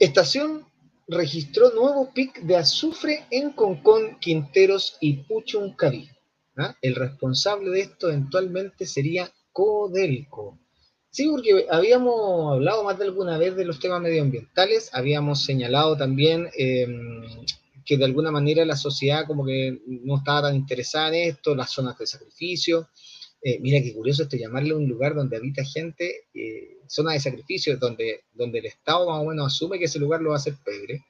Estación registró nuevo pic de azufre en Concón, Quinteros y Puchuncaví. ¿Ah? El responsable de esto eventualmente sería Codelco. Sí, porque habíamos hablado más de alguna vez de los temas medioambientales, habíamos señalado también em, que de alguna manera la sociedad como que no estaba tan interesada en esto, las zonas de sacrificio. Eh, mira qué curioso esto, llamarle un lugar donde habita gente, eh, zona de sacrificio, donde, donde el Estado más o menos asume que ese lugar lo va a hacer pebre.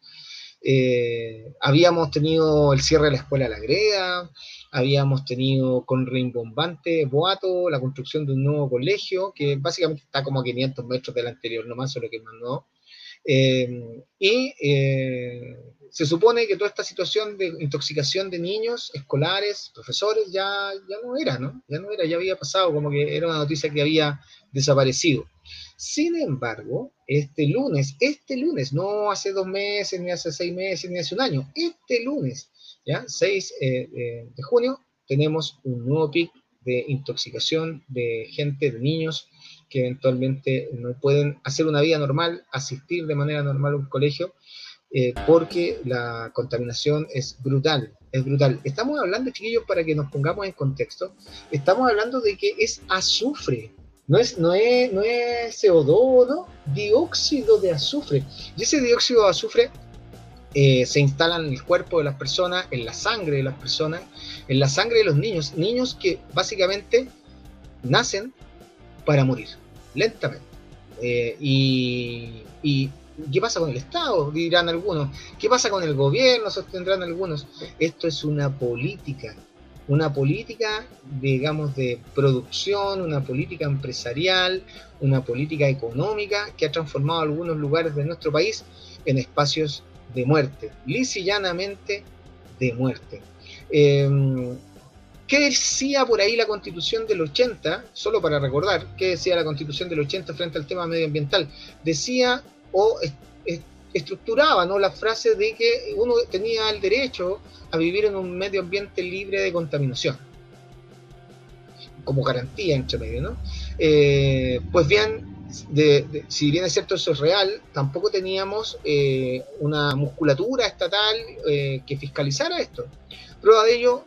Eh, habíamos tenido el cierre de la escuela La Greda, habíamos tenido con rimbombante boato la construcción de un nuevo colegio, que básicamente está como a 500 metros del anterior, nomás solo que mandó. Eh, y se supone que toda esta situación de intoxicación de niños, escolares, profesores, ya, ya no era, ¿no? Ya no era, ya había pasado, como que era una noticia que había desaparecido. Sin embargo, este lunes, este lunes, no hace dos meses, ni hace seis meses, ni hace un año, este lunes, ¿ya? 6 eh, eh, de junio, tenemos un nuevo pic de intoxicación de gente, de niños, que eventualmente no pueden hacer una vida normal, asistir de manera normal a un colegio, eh, porque la contaminación es brutal, es brutal. Estamos hablando, chiquillos, para que nos pongamos en contexto, estamos hablando de que es azufre, no es, no es, no es CO2, ¿no? dióxido de azufre. Y ese dióxido de azufre eh, se instala en el cuerpo de las personas, en la sangre de las personas, en la sangre de los niños, niños que básicamente nacen para morir, lentamente. Eh, y, y, qué pasa con el Estado? Dirán algunos. ¿Qué pasa con el gobierno? Sostendrán algunos. Esto es una política una política, digamos, de producción, una política empresarial, una política económica que ha transformado algunos lugares de nuestro país en espacios de muerte, lisillanamente de muerte. Em, ¿Qué decía por ahí la constitución del 80? Solo para recordar, ¿qué decía la constitución del 80 frente al tema medioambiental? Decía o estructuraba ¿no? la frase de que uno tenía el derecho a vivir en un medio ambiente libre de contaminación, como garantía entre medio, ¿no? Eh, pues bien, si bien es cierto eso es real, tampoco teníamos eh, una musculatura estatal eh, que fiscalizara esto. Prueba de ello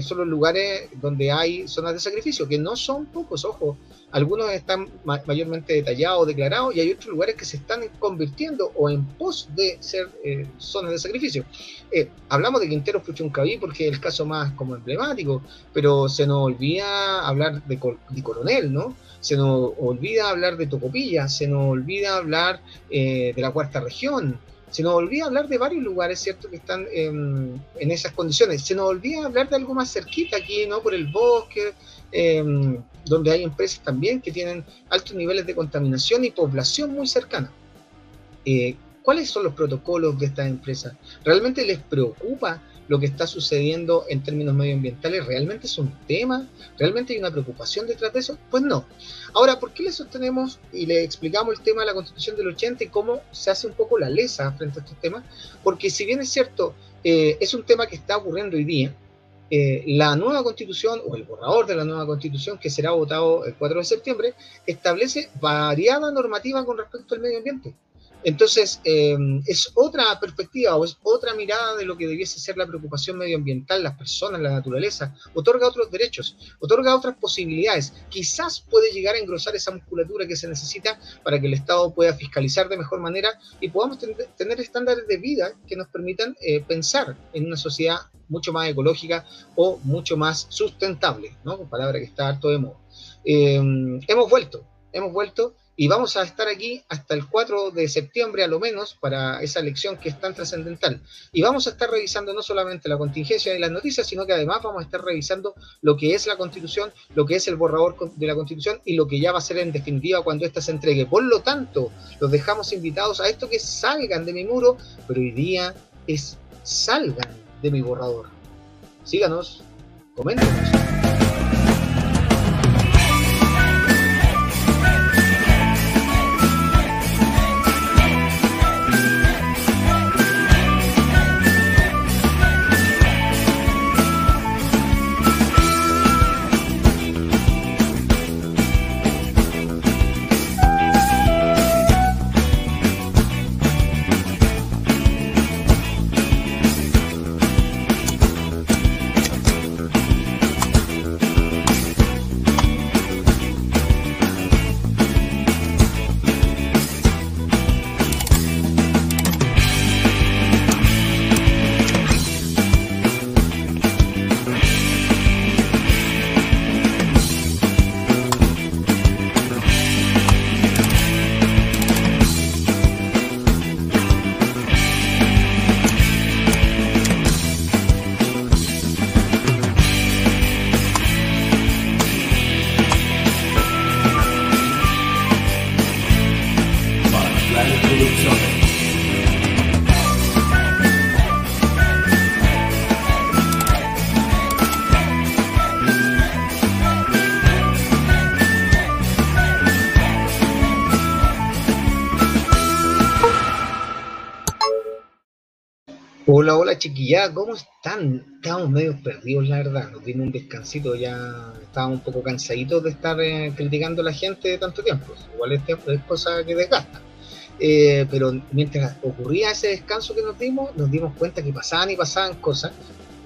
son los lugares donde hay zonas de sacrificio, que no son pocos, ojo, algunos están mayormente detallados, declarados, y hay otros lugares que se están convirtiendo o en pos de ser eh, zonas de sacrificio. Eh, hablamos de Quintero Puchuncaví porque es el caso más como emblemático, pero se nos olvida hablar de, Coronel, ¿no? Se nos olvida hablar de Tocopilla, se nos olvida hablar eh, de la cuarta región, se nos olvida hablar de varios lugares, ¿cierto?, que están en, esas condiciones. Se nos olvida hablar de algo más cerquita aquí, ¿no? Por el bosque, Em, donde hay empresas también que tienen altos niveles de contaminación y población muy cercana. Eh, ¿Cuáles son los protocolos de estas empresas? ¿Realmente les preocupa lo que está sucediendo en términos medioambientales? ¿Realmente es un tema? ¿Realmente hay una preocupación detrás de eso? Pues no. Ahora, ¿por qué le sostenemos y le explicamos el tema de la Constitución del 80 y cómo se hace un poco la lesa frente a estos temas? Porque si bien es cierto, eh, es un tema que está ocurriendo hoy día, eh, la nueva constitución o el borrador de la nueva constitución que será votado el 4 de septiembre establece variada normativa con respecto al medio ambiente. Entonces, em, es otra perspectiva o es otra mirada de lo que debiese ser la preocupación medioambiental, las personas, la naturaleza. Otorga otros derechos, otorga otras posibilidades. Quizás puede llegar a engrosar esa musculatura que se necesita para que el Estado pueda fiscalizar de mejor manera y podamos tener estándares de vida que nos permitan eh, pensar en una sociedad mucho más ecológica o mucho más sustentable, ¿no? Palabra que está harto de moda. Em, hemos vuelto, hemos vuelto y vamos a estar aquí hasta el 4 de septiembre a lo menos para esa elección que es tan trascendental. Y vamos a estar revisando no solamente la contingencia de las noticias, sino que además vamos a estar revisando lo que es la constitución, lo que es el borrador de la constitución y lo que ya va a ser en definitiva cuando ésta se entregue. Por lo tanto, los dejamos invitados a esto que salgan de mi muro, pero hoy día es salgan de mi borrador. Síganos, coméntenos. Hola, hola chiquilla, ¿cómo están? Estamos medio perdidos, la verdad. Nos dimos un descansito, ya estábamos un poco cansaditos de estar eh, criticando a la gente de tanto tiempo. Igual es, es cosa que desgasta. Eh, pero mientras ocurría ese descanso que nos dimos, nos dimos cuenta que pasaban y pasaban cosas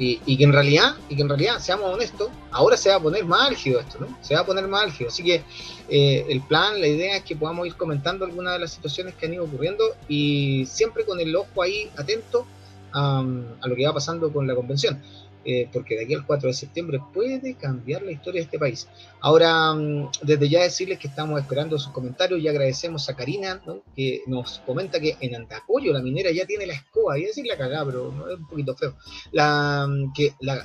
y, que en realidad, y que en realidad, seamos honestos, ahora se va a poner más álgido esto, ¿no? Se va a poner más álgido. Así que eh, el plan, la idea es que podamos ir comentando algunas de las situaciones que han ido ocurriendo y siempre con el ojo ahí atento a lo que va pasando con la convención. Eh, porque de aquí al 4 de septiembre puede cambiar la historia de este país. Ahora, mm, desde ya decirles que estamos esperando sus comentarios y agradecemos a Karina, que nos comenta que en Andacoyo la minera ya tiene la escoba, y decir la cagada, pero no, es un poquito feo. La, mm, que la,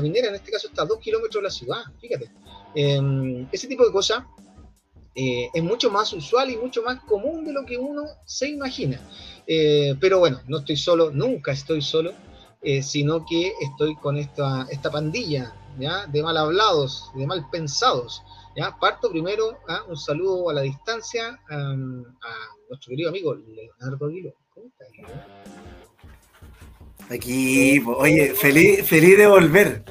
minera, en este caso está a dos kilómetros de la ciudad, fíjate. Em, ese tipo de cosas eh, es mucho más usual y mucho más común de lo que uno se imagina. Eh, pero bueno, no estoy solo, nunca estoy solo. Eh, sino que estoy con esta, esta pandilla ¿ya? de mal hablados, de mal pensados. ¿ya? Parto primero a ¿ah? un saludo a la distancia a nuestro querido amigo Leonardo Aguilo. ¿Cómo estás, Aquí, oye, feliz, feliz de volver.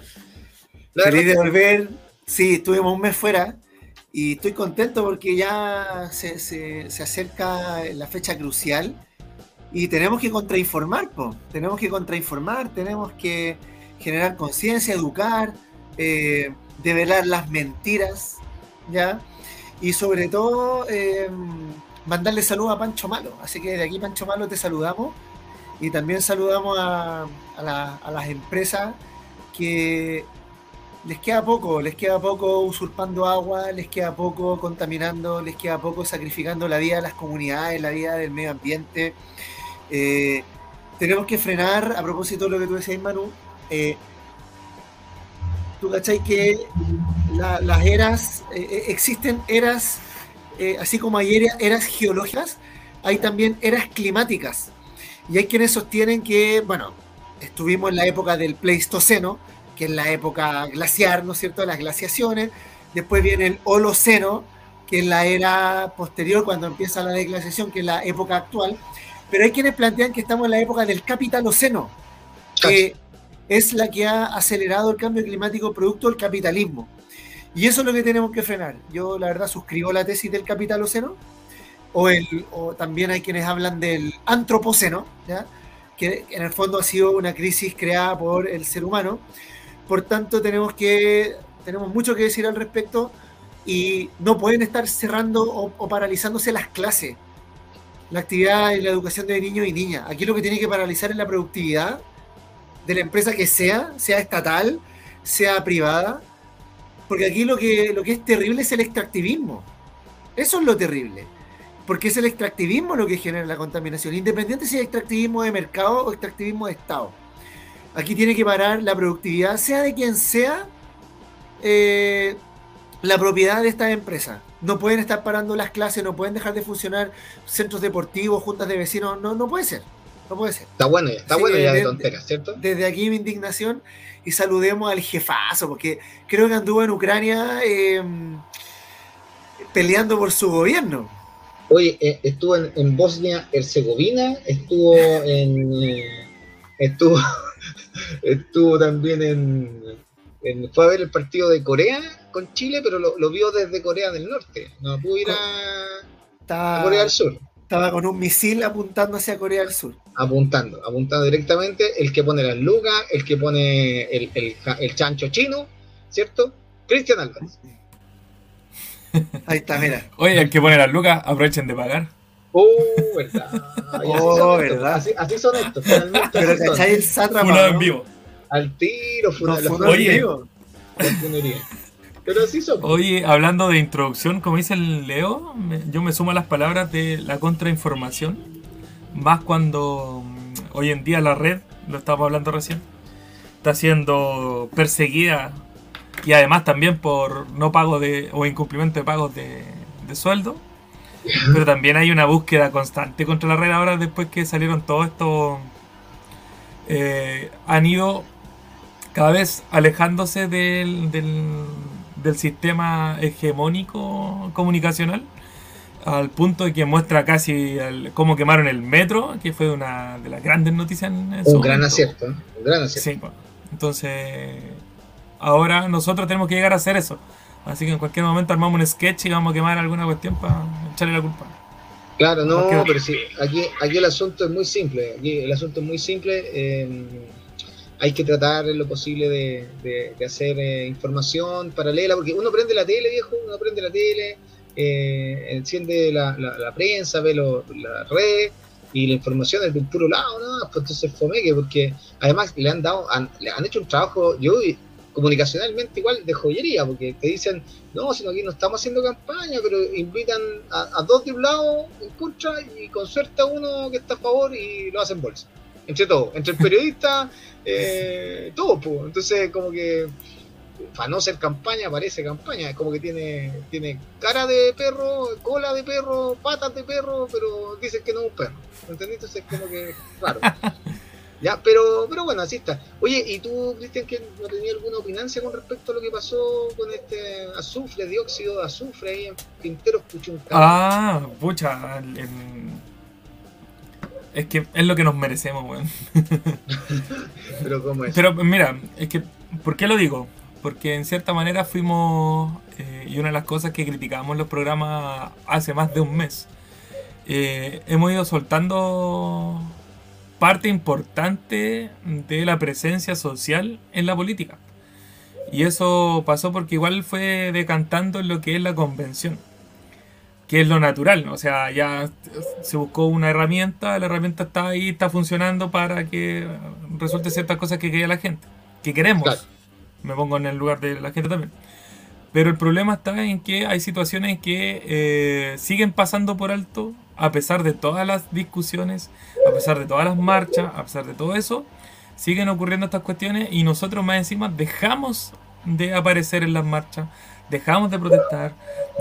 feliz de volver. Sí, estuvimos un mes fuera y estoy contento porque ya se, se, se acerca la fecha crucial y tenemos que contrainformar, tenemos que contrainformar, tenemos que generar conciencia, educar, eh, develar las mentiras, ¿ya? Y sobre todo, em, mandarle saludos a Pancho Malo. Así que de aquí, Pancho Malo, te saludamos. Y también saludamos a las empresas que les queda poco, les queda poco usurpando agua, les queda poco contaminando, les queda poco sacrificando la vida de las comunidades, la vida del medio ambiente. Eh, tenemos que frenar, a propósito de lo que tú decías, Manu, eh, tú cachai que las eras, eh, existen eras, así como hay eras, geológicas, hay también eras climáticas. Y hay quienes sostienen que, bueno, estuvimos en la época del Pleistoceno, que es la época glaciar, ¿no es cierto?, las glaciaciones. Después viene el Holoceno, que es la era posterior, cuando empieza la desglaciación, que es la época actual. Pero hay quienes plantean que estamos en la época del capitaloceno, que es la que ha acelerado el cambio climático producto del capitalismo. Y eso es lo que tenemos que frenar. Yo, la verdad, suscribo la tesis del capitaloceno, o, el, o también hay quienes hablan del antropoceno, que en el fondo ha sido una crisis creada por el ser humano. Por tanto, tenemos, que, tenemos mucho que decir al respecto y no pueden estar cerrando o paralizándose las clases la actividad y la educación de niños y niñas. Aquí lo que tiene que paralizar es la productividad de la empresa que sea, sea estatal, sea privada, porque aquí lo que, lo que es terrible es el extractivismo. Eso es lo terrible, porque es el extractivismo lo que genera la contaminación, independiente si es extractivismo de mercado o extractivismo de Estado. Aquí tiene que parar la productividad, sea de quien sea eh, la propiedad de esta empresa no pueden estar parando las clases, no pueden dejar de funcionar centros deportivos, juntas de vecinos, no, no puede ser. No puede ser. Está bueno ya, está bueno ya de tonteras, ¿cierto? Desde aquí mi indignación y saludemos al jefazo, porque creo que anduvo en Ucrania em, peleando por su gobierno. Oye, eh, estuvo en, Bosnia-Herzegovina, estuvo en. Eh, estuvo, estuvo también en, en, Fue a ver el partido de Corea con Chile, pero lo, vio desde Corea del Norte. No pudo ir a, Corea del Sur. Estaba con un misil apuntando hacia Corea del Sur. Apuntando, apuntando directamente. El que pone las lucas, el que pone el, chancho chino, ¿cierto? Cristian Álvarez. Ahí está, mira. Oye, el que pone las lucas, aprovechen de pagar. Oh, verdad. oh, verdad. Así, son estos, finalmente. Pero ¿cachai el sátrapa? en vivo. Al tiro, fue no, Oye, pero sí son. Oye, hablando de introducción, como dice el Leo, yo me sumo a las palabras de la contrainformación. Más cuando mm, hoy en día la red, lo estábamos hablando recién, está siendo perseguida y además también por no pago de o incumplimiento de pagos de, sueldo. Pero también hay una búsqueda constante contra la red ahora después que salieron todos estos... Eh, han ido cada vez alejándose del, del sistema hegemónico comunicacional al punto de que muestra casi cómo quemaron el metro, que fue una de las grandes noticias en, Un gran acierto, un gran acierto. Sí, entonces ahora nosotros tenemos que llegar a hacer eso. Así que en cualquier momento armamos un sketch y vamos a quemar alguna cuestión para echarle la culpa. Claro, no, pero sí, aquí, aquí el asunto es muy simple. Aquí el asunto es muy simple. Eh, hay que tratar lo posible de, hacer eh, información paralela, porque uno prende la tele, viejo, uno prende la tele, eh, enciende la, prensa, ve la red y la información es de un puro lado, ¿no? Pues entonces fomeque, porque además le han dado, le han hecho un trabajo, yo comunicacionalmente igual de joyería, porque te dicen, no, sino aquí no estamos haciendo campaña, pero invitan a, dos de un lado en contra y con suerte a uno que está a favor y lo hacen bolsa. Entre todo, entre el periodista, eh, todo, pues. Entonces, como que para no ser campaña, parece campaña, es como que tiene, tiene cara de perro, cola de perro, patas de perro, pero dicen que no es un perro. ¿Entendiste? Entonces, como que raro. Ya, pero, pero bueno, así está. Oye, ¿y tú, Cristian, que no tenías alguna opinancia con respecto a lo que pasó con este azufre, dióxido de azufre ahí en Pinteros? Ah, pucha, es que es lo que nos merecemos, weón. pero ¿cómo es? Pero mira, es que, ¿por qué lo digo? Porque en cierta manera fuimos, eh, y una de las cosas que criticamos los programas hace más de un mes, eh, hemos ido soltando parte importante de la presencia social en la política. Y eso pasó porque igual fue decantando en lo que es la convención, que es lo natural, o sea, ya se buscó una herramienta, la herramienta está ahí, está funcionando para que resulte ciertas cosas que quería la gente, que queremos. Me pongo en el lugar de la gente también. Pero el problema está en que hay situaciones que eh, siguen pasando por alto a pesar de todas las discusiones, a pesar de todas las marchas, a pesar de todo eso, siguen ocurriendo estas cuestiones y nosotros más encima dejamos de aparecer en las marchas, dejamos de protestar,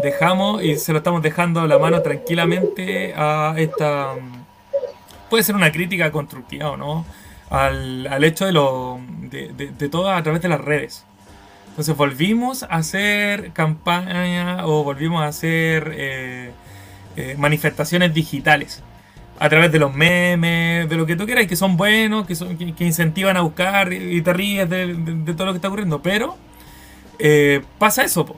dejamos y se lo estamos dejando a la mano tranquilamente a esta... Puede ser una crítica constructiva o no, al, hecho de, lo, de, todo a través de las redes. Entonces volvimos a hacer campaña o volvimos a hacer... Eh, eh, manifestaciones digitales a través de los memes, de lo que tú quieras, que son buenos, que, son, que, incentivan a buscar y te ríes de, todo lo que está ocurriendo. Pero eh, pasa eso.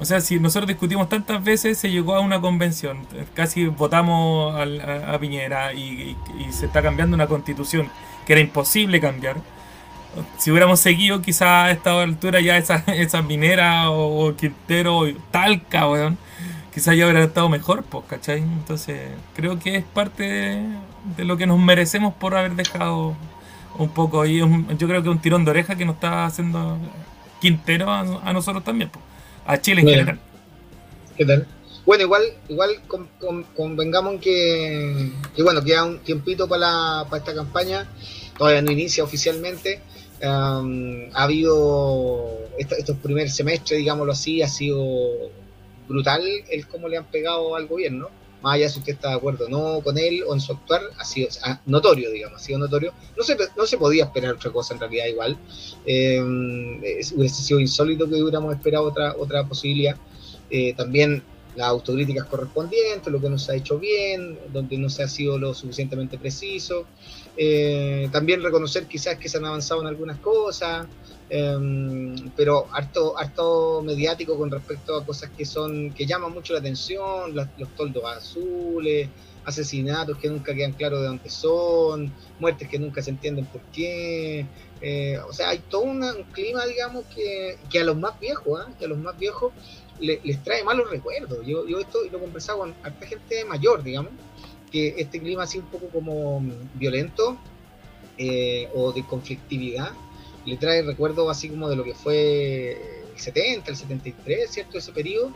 O sea, si nosotros discutimos tantas veces, se llegó a una convención, casi votamos a, Piñera y, se está cambiando una constitución que era imposible cambiar. Si hubiéramos seguido, quizá a esta altura ya esa, esa minera o, Quintero, tal weón quizás ya hubiera estado mejor, pues, ¿cachai? Entonces, creo que es parte de, lo que nos merecemos por haber dejado un poco ahí. yo creo que un tirón de oreja que nos está haciendo Quintero a, nosotros también, pues, a Chile en general. ¿Qué tal? Bueno, igual, igual convengamos en que, que, bueno, queda un tiempito para, para esta campaña, todavía no inicia oficialmente. ha habido estos primer semestre, digámoslo así, ha sido brutal el cómo le han pegado al gobierno, más allá si usted está de acuerdo o no con él o en su actuar, ha sido notorio, digamos, ha sido notorio. No se, no se podía esperar otra cosa en realidad igual. Eh, hubiese sido insólito que hubiéramos esperado otra, otra posibilidad. Eh, también las autocríticas correspondientes, lo que no se ha hecho bien, donde no se ha sido lo suficientemente preciso. Eh, también reconocer quizás que se han avanzado en algunas cosas, Em, pero harto, harto mediático con respecto a cosas que son que llaman mucho la atención, los toldos azules, asesinatos que nunca quedan claros de dónde son, muertes que nunca se entienden por qué. Eh, o sea, hay todo un clima, digamos, que, que a los más viejos, ¿ah? que a los más viejos les trae malos recuerdos. Yo, yo esto lo he conversado con harta gente mayor, digamos, que este clima así un poco como violento eh, o de conflictividad le trae recuerdos así como de lo que fue el 70, el 73, ¿cierto? Ese periodo,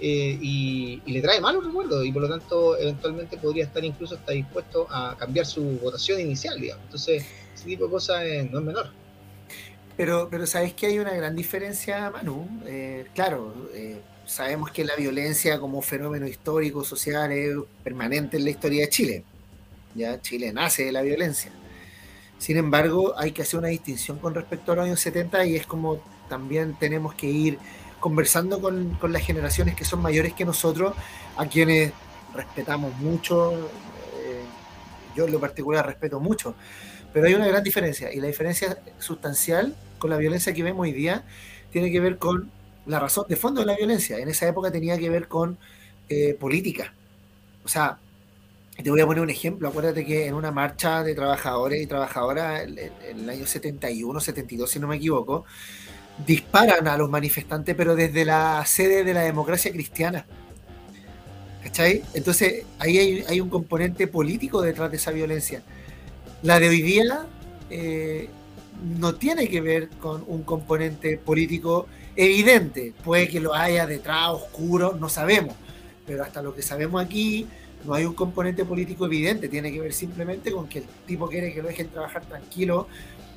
eh, y, le trae malos recuerdos, y por lo tanto, eventualmente podría estar incluso hasta dispuesto a cambiar su votación inicial, digamos. Entonces, ese tipo de cosas no es menor. Pero, pero sabes que hay una gran diferencia, Manu. Eh, claro, eh, sabemos que la violencia como fenómeno histórico, social, es permanente en la historia de Chile. Ya Chile nace de la violencia. Sin embargo, hay que hacer una distinción con respecto a los años 70 y es como también tenemos que ir conversando con, las generaciones que son mayores que nosotros, a quienes respetamos mucho, eh, yo en lo particular respeto mucho, pero hay una gran diferencia y la diferencia sustancial con la violencia que vemos hoy día tiene que ver con la razón de fondo de la violencia. En esa época tenía que ver con eh, política. O sea, te voy a poner un ejemplo. Acuérdate que en una marcha de trabajadores y trabajadoras en, el año 71, 72, si no me equivoco, disparan a los manifestantes, pero desde la sede de la democracia cristiana. ¿Cachai? Entonces, ahí hay, un componente político detrás de esa violencia. La de hoy día eh, no tiene que ver con un componente político evidente. Puede que lo haya detrás, oscuro, no sabemos. Pero hasta lo que sabemos aquí, no hay un componente político evidente. Tiene que ver simplemente con que el tipo quiere que lo dejen trabajar tranquilo,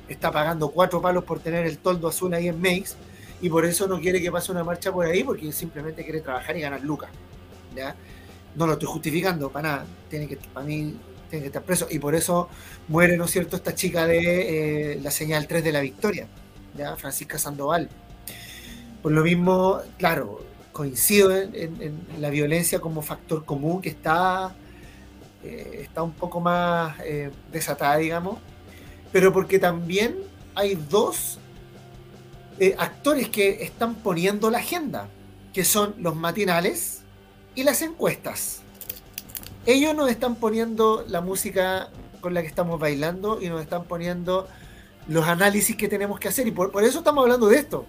está pagando cuatro palos por tener el toldo azul ahí en Makes y por eso no quiere que pase una marcha por ahí porque simplemente quiere trabajar y ganar lucas. ¿ya? No lo estoy justificando para nada. Tiene que, para mí tiene que estar preso. Y por eso muere, ¿no es cierto?, esta chica de eh, la señal 3 de la victoria, ¿ya? Francisca Sandoval. Por lo mismo, claro, coincido en, la violencia como factor común que está, eh, está un poco más eh, desatada, digamos, pero porque también hay dos actores que están poniendo la agenda, que son los matinales y las encuestas ellos nos están poniendo la música con la que estamos bailando y nos están poniendo los análisis que tenemos que hacer. Y por, eso estamos hablando de esto.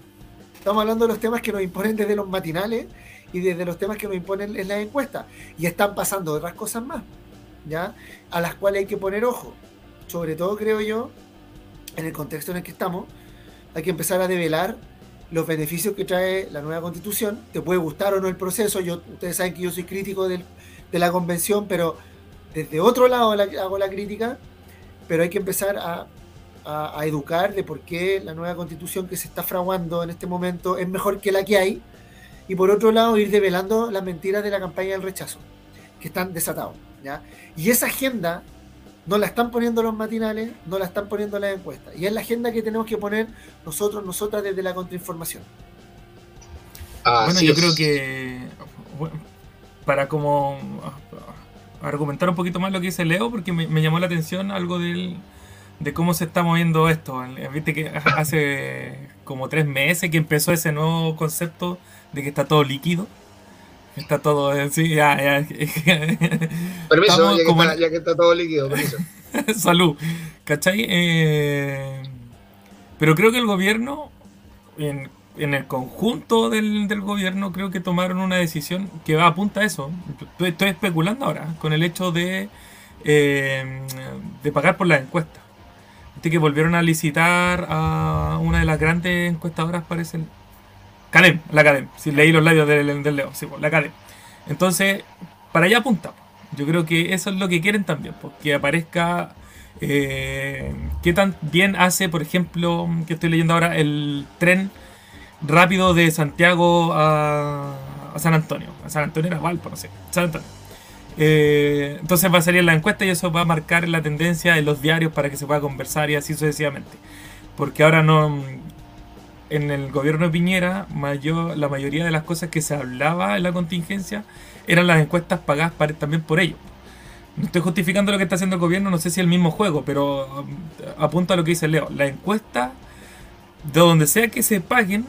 Estamos hablando de los temas que nos imponen desde los matinales y desde los temas que nos imponen en las encuestas. Y están pasando otras cosas más, ¿ya? A las cuales hay que poner ojo. Sobre todo, creo yo, en el contexto en el que estamos, hay que empezar a develar los beneficios que trae la nueva constitución. Te puede gustar o no el proceso. Yo, ustedes saben que yo soy crítico del, de la convención, pero desde otro lado hago la crítica, pero hay que empezar a, educar de por qué la nueva constitución que se está fraguando en este momento es mejor que la que hay, y por otro lado ir develando las mentiras de la campaña del rechazo, que están desatados. ¿ya? Y esa agenda no la están poniendo los matinales, no la están poniendo las encuestas, y es la agenda que tenemos que poner nosotros, nosotras desde la contrainformación. bueno, yo creo que para como argumentar un poquito más lo que dice Leo, porque me, llamó la atención algo del, de cómo se está moviendo esto. Viste que hace como tres meses que empezó ese nuevo concepto de que está todo líquido. Está todo así, ya, ya. Permiso, ya que, está, todo líquido, permiso. Salud. ¿Cachai? Eh, pero creo que el gobierno, en, en el conjunto del, gobierno creo que tomaron una decisión que va a apunta a eso. Estoy, especulando ahora con el hecho de, eh, de pagar por las encuestas. Viste que volvieron a licitar a una de las grandes encuestadoras, parece. Cadem, la Cadem. Si leí los labios del, del Leo, sí, pues, la Cadem. Entonces, para allá apunta. Yo creo que eso es lo que quieren también, porque pues, aparezca eh, qué tan bien hace, por ejemplo, que estoy leyendo ahora, el tren rápido de Santiago a, San Antonio. A San Antonio era Valpo, no sé. San Antonio. Eh, entonces va a salir la encuesta y eso va a marcar la tendencia en los diarios para que se pueda conversar y así sucesivamente. Porque ahora no. En el gobierno de Piñera, mayor, la mayoría de las cosas que se hablaba en la contingencia eran las encuestas pagadas también por ellos. No estoy justificando lo que está haciendo el gobierno, no sé si es el mismo juego, pero um, apunta a lo que dice Leo. La encuesta, de donde sea que se paguen,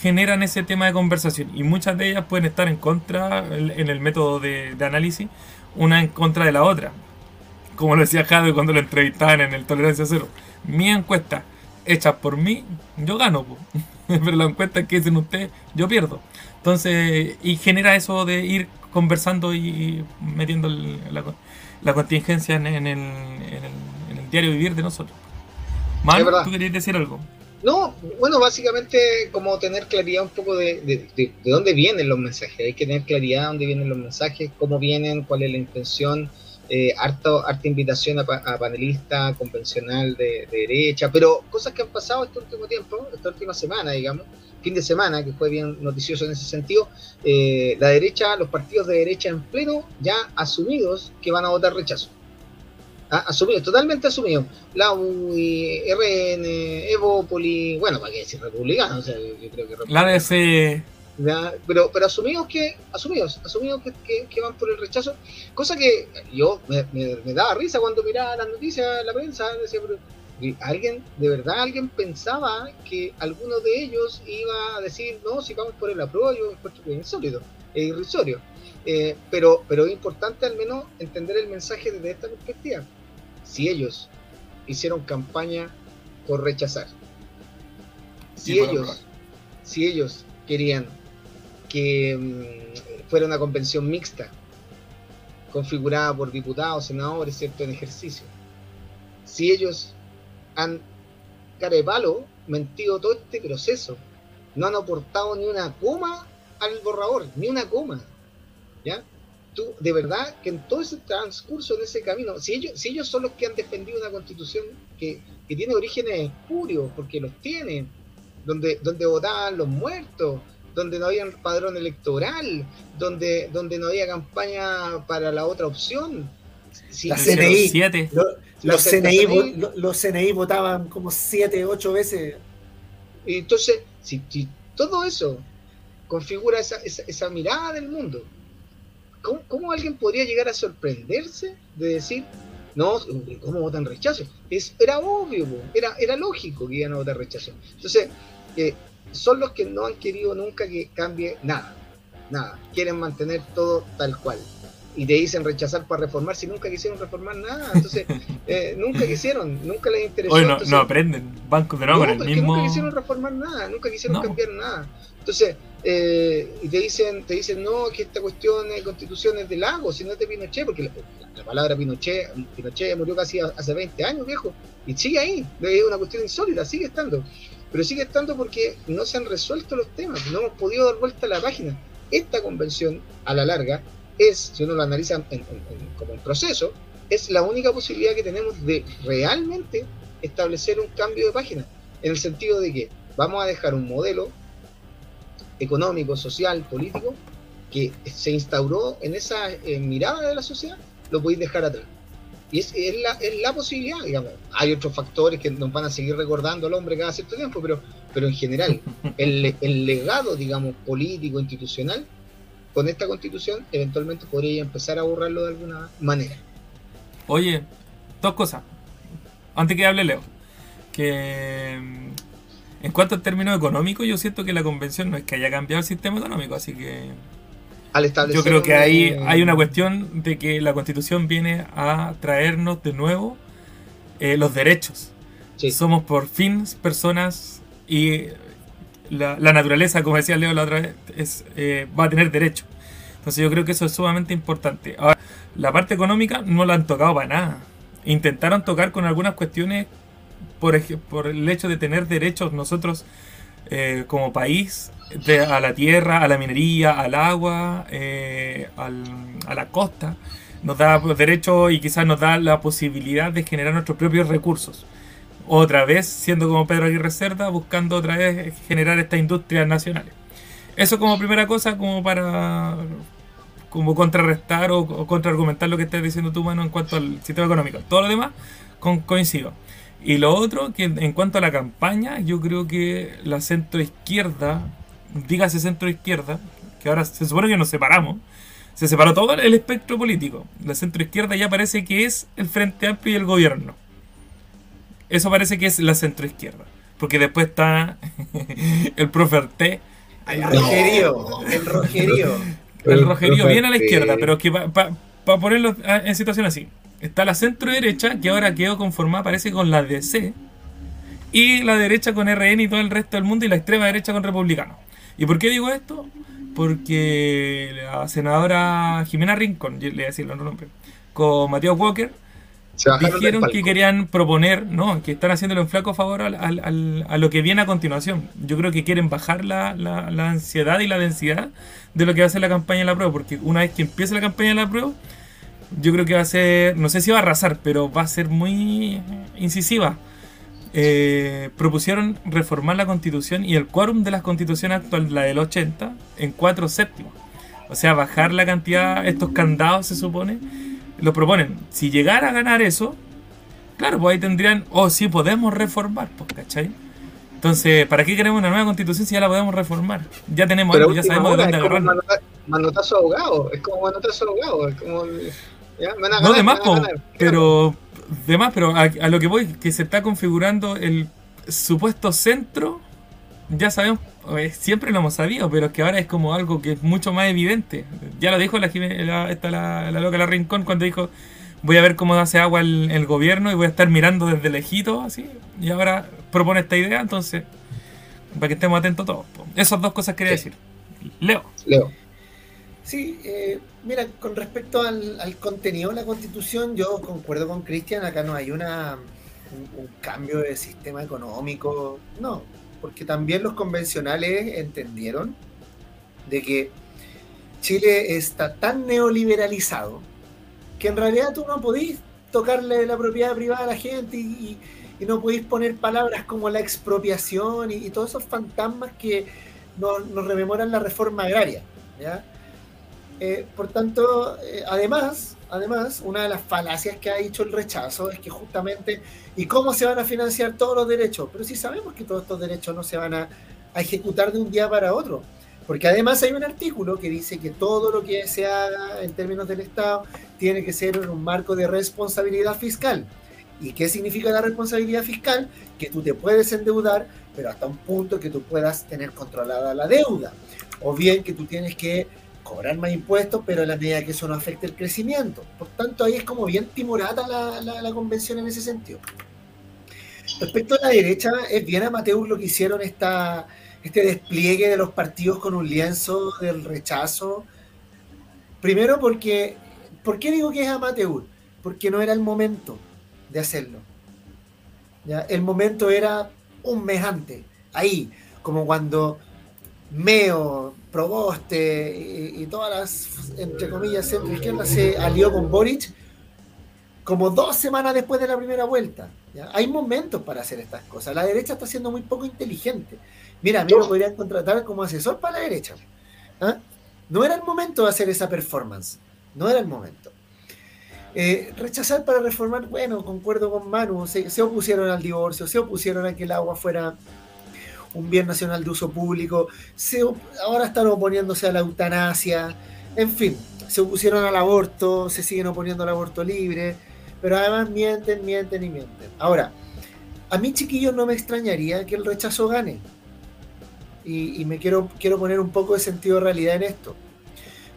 generan ese tema de conversación y muchas de ellas pueden estar en contra en el método de, análisis, una en contra de la otra. Como lo decía Jade cuando lo entrevistaban en el Tolerancia Cero. Mi encuesta hecha por mí, yo gano, pero la encuesta que dicen ustedes, yo pierdo. Entonces, y genera eso de ir conversando y metiendo la, contingencia en, el, diario vivir de nosotros. Mal, ¿tú querías decir algo? No, bueno, básicamente como tener claridad un poco de, de, dónde vienen los mensajes. Hay que tener claridad de dónde vienen los mensajes, cómo vienen, cuál es la intención. Eh, harta, invitación a, panelista convencional de, derecha, pero cosas que han pasado este último tiempo, esta última semana, digamos, fin de semana, que fue bien noticioso en ese sentido, eh, la derecha, los partidos de derecha en pleno, ya asumidos que van a votar rechazo. Ah, asumido, totalmente asumido. La UI, RN, Evópoli, bueno, para qué decir republicano, o sea, yo creo que La DC. Pero, pero asumidos que, asumidos, asumidos que, que, van por el rechazo, cosa que yo me, me, daba risa cuando miraba las noticias, la prensa, decía, pero alguien, de verdad alguien pensaba que alguno de ellos iba a decir, no, si vamos por el apruebo, yo encuentro que es insólito, es irrisorio. Eh, pero, pero es importante al menos entender el mensaje desde esta perspectiva. Si ellos hicieron campaña por rechazar, si ellos, si ellos querían que mm, fuera una convención mixta, configurada por diputados, senadores, ¿cierto?, en ejercicio. Si ellos han, carepalo, mentido todo este proceso, no han aportado ni una coma al borrador, ni una coma, ¿ya? Tú, de verdad, que en todo ese transcurso, en ese camino, si ellos, si ellos son los que han defendido una constitución que, que tiene orígenes espurios, porque los tienen, donde, donde votaban los muertos, donde no había padrón electoral, donde, donde no había campaña para la otra opción. la CNI, los, CNI, los CNI votaban como siete, ocho veces. Y entonces, si, todo eso configura esa, esa, mirada del mundo, ¿cómo, alguien podría llegar a sorprenderse de decir, no, ¿cómo votan rechazo? Es, era obvio, era, era lógico que iban a votar rechazo. Entonces, eh, son los que no han querido nunca que cambie nada, nada, quieren mantener todo tal cual. Y te dicen rechazar para reformar si nunca quisieron reformar nada. Entonces, eh, nunca quisieron, nunca les interesó. Hoy no, no aprenden, banco de nuevo con el mismo. Nunca quisieron reformar nada, nunca quisieron cambiar nada. Entonces, eh, y te dicen, te dicen, no, que esta cuestión de constitución es de Lago, si no es de Pinochet, porque la, palabra Pinochet, Pinochet murió casi hace 20 años, viejo, y sigue ahí, es una cuestión insólita, sigue estando pero sigue estando porque no se han resuelto los temas, no hemos podido dar vuelta a la página. Esta convención, a la larga, es, si uno lo analiza como un proceso, es la única posibilidad que tenemos de realmente establecer un cambio de página, en el sentido de que vamos a dejar un modelo económico, social, político, que se instauró en esa eh, mirada de la sociedad, lo podéis dejar atrás. Y es, la, es, la, posibilidad, digamos. Hay otros factores que nos van a seguir recordando al hombre cada cierto tiempo, pero, pero en general, el, el legado, digamos, político, institucional, con esta constitución, eventualmente podría empezar a borrarlo de alguna manera. Oye, dos cosas. Antes que hable Leo. Que en cuanto al término económico, yo siento que la convención no es que haya cambiado el sistema económico, así que yo creo que ahí hay una cuestión de que la constitución viene a traernos de nuevo eh, los derechos. Somos por fin personas y la, naturaleza, como decía Leo la otra vez, es, eh, va a tener derecho. Entonces yo creo que eso es sumamente importante. Ahora, la parte económica no la han tocado para nada. Intentaron tocar con algunas cuestiones por, por el hecho de tener derechos nosotros eh, como país a la tierra, a la minería, al agua, eh, a la costa. Nos da derecho y quizás nos da la posibilidad de generar nuestros propios recursos. Otra vez, siendo como Pedro Aguirre Cerda, buscando otra vez generar estas industrias nacionales. Eso como primera cosa, como para como contrarrestar o, contraargumentar lo que estás diciendo tú, mano, en cuanto al sistema económico. Todo lo demás coincido. Y lo otro, que en cuanto a la campaña, yo creo que la centro izquierda dígase centro izquierda, que ahora se supone que nos separamos, se separó todo el espectro político. La centro izquierda ya parece que es el Frente Amplio y el gobierno. Eso parece que es la centro izquierda. Porque después está el profe Arte. El rojerío. El rojerío. El rojerío viene a la izquierda, pero que para ponerlo en situación así. Está la centro derecha, que ahora quedó conformada, parece, con la DC. Y la derecha con RN y todo el resto del mundo. Y la extrema derecha con republicanos. ¿Y por qué digo esto? Porque la senadora Jimena Rincón, le voy a decir el nombre, con Mateo Walker, dijeron que querían proponer, no, que están haciéndole un flaco favor a lo que viene a continuación. Yo creo que quieren bajar la, ansiedad y la densidad de lo que va a ser la campaña de la prueba, porque una vez que empiece la campaña de la prueba, yo creo que va a ser, no sé si va a arrasar, pero va a ser muy incisiva eh, propusieron reformar la constitución y el quórum de la constitución actual, la del 80, en cuatro séptimos. O sea, bajar la cantidad, estos candados se supone, lo proponen. Si llegara a ganar eso, claro, pues ahí tendrían, oh, sí, podemos reformar, pues, ¿cachai? Entonces, ¿para qué queremos una nueva constitución si ya la podemos reformar? Ya tenemos algo, ya sabemos de dónde agarrar. Manotazo abogado, es como manotazo abogado, es como. ¿Ya? no, de más, pero. De más, pero a, a, lo que voy, que se está configurando el supuesto centro, ya sabemos, siempre lo hemos sabido, pero es que ahora es como algo que es mucho más evidente. Ya lo dijo la, la, esta, la, la loca La Rincón cuando dijo voy a ver cómo hace agua el, gobierno y voy a estar mirando desde lejito así. Y ahora propone esta idea, entonces, para que estemos atentos todos. Esas dos cosas quería decir. Leo. Leo. Sí, eh, mira, con respecto al, contenido de la constitución, yo concuerdo con Cristian, acá no hay una, un, cambio de sistema económico, no, porque también los convencionales entendieron de que Chile está tan neoliberalizado que en realidad tú no podís tocarle la propiedad privada a la gente y, no podéis poner palabras como la expropiación y, todos esos fantasmas que nos, rememoran la reforma agraria. Eh, por tanto, eh, además, además, una de las falacias que ha dicho el rechazo es que justamente, ¿y cómo se van a financiar todos los derechos? Pero si sabemos que todos estos derechos no se van a ejecutar de un día para otro. Porque además hay un artículo que dice que todo lo que se haga en términos del Estado tiene que ser en un marco de responsabilidad fiscal. ¿Y qué significa la responsabilidad fiscal? Que tú te puedes endeudar, pero hasta un punto que tú puedas tener controlada la deuda. O bien que tú tienes que cobrar más impuestos, pero a la medida que eso no afecte el crecimiento. Por tanto, ahí es como bien timorata la, la convención en ese sentido. Respecto a la derecha, es bien amateur lo que hicieron esta, este despliegue de los partidos con un lienzo del rechazo. Primero porque, ¿por qué digo que es amateur? Porque no era el momento de hacerlo. El momento era un mes antes, ahí, como cuando Meo, Proboste y, todas las, entre comillas, centro izquierda se alió con Boric como dos semanas después de la primera vuelta. Hay momentos para hacer estas cosas. La derecha está siendo muy poco inteligente. Mira, a mí me podrían contratar como asesor para la derecha. ¿ah? No era el momento de hacer esa performance. No era el momento. Eh, rechazar para reformar, bueno, concuerdo con Manu, se, opusieron al divorcio, se opusieron a que el agua fuera un bien nacional de uso público, ahora están oponiéndose a la eutanasia, en fin, se opusieron al aborto, se siguen oponiendo al aborto libre, pero además mienten, mienten y mienten. Ahora, a mí chiquillos no me extrañaría que el rechazo gane y, me quiero, quiero poner un poco de sentido de realidad en esto.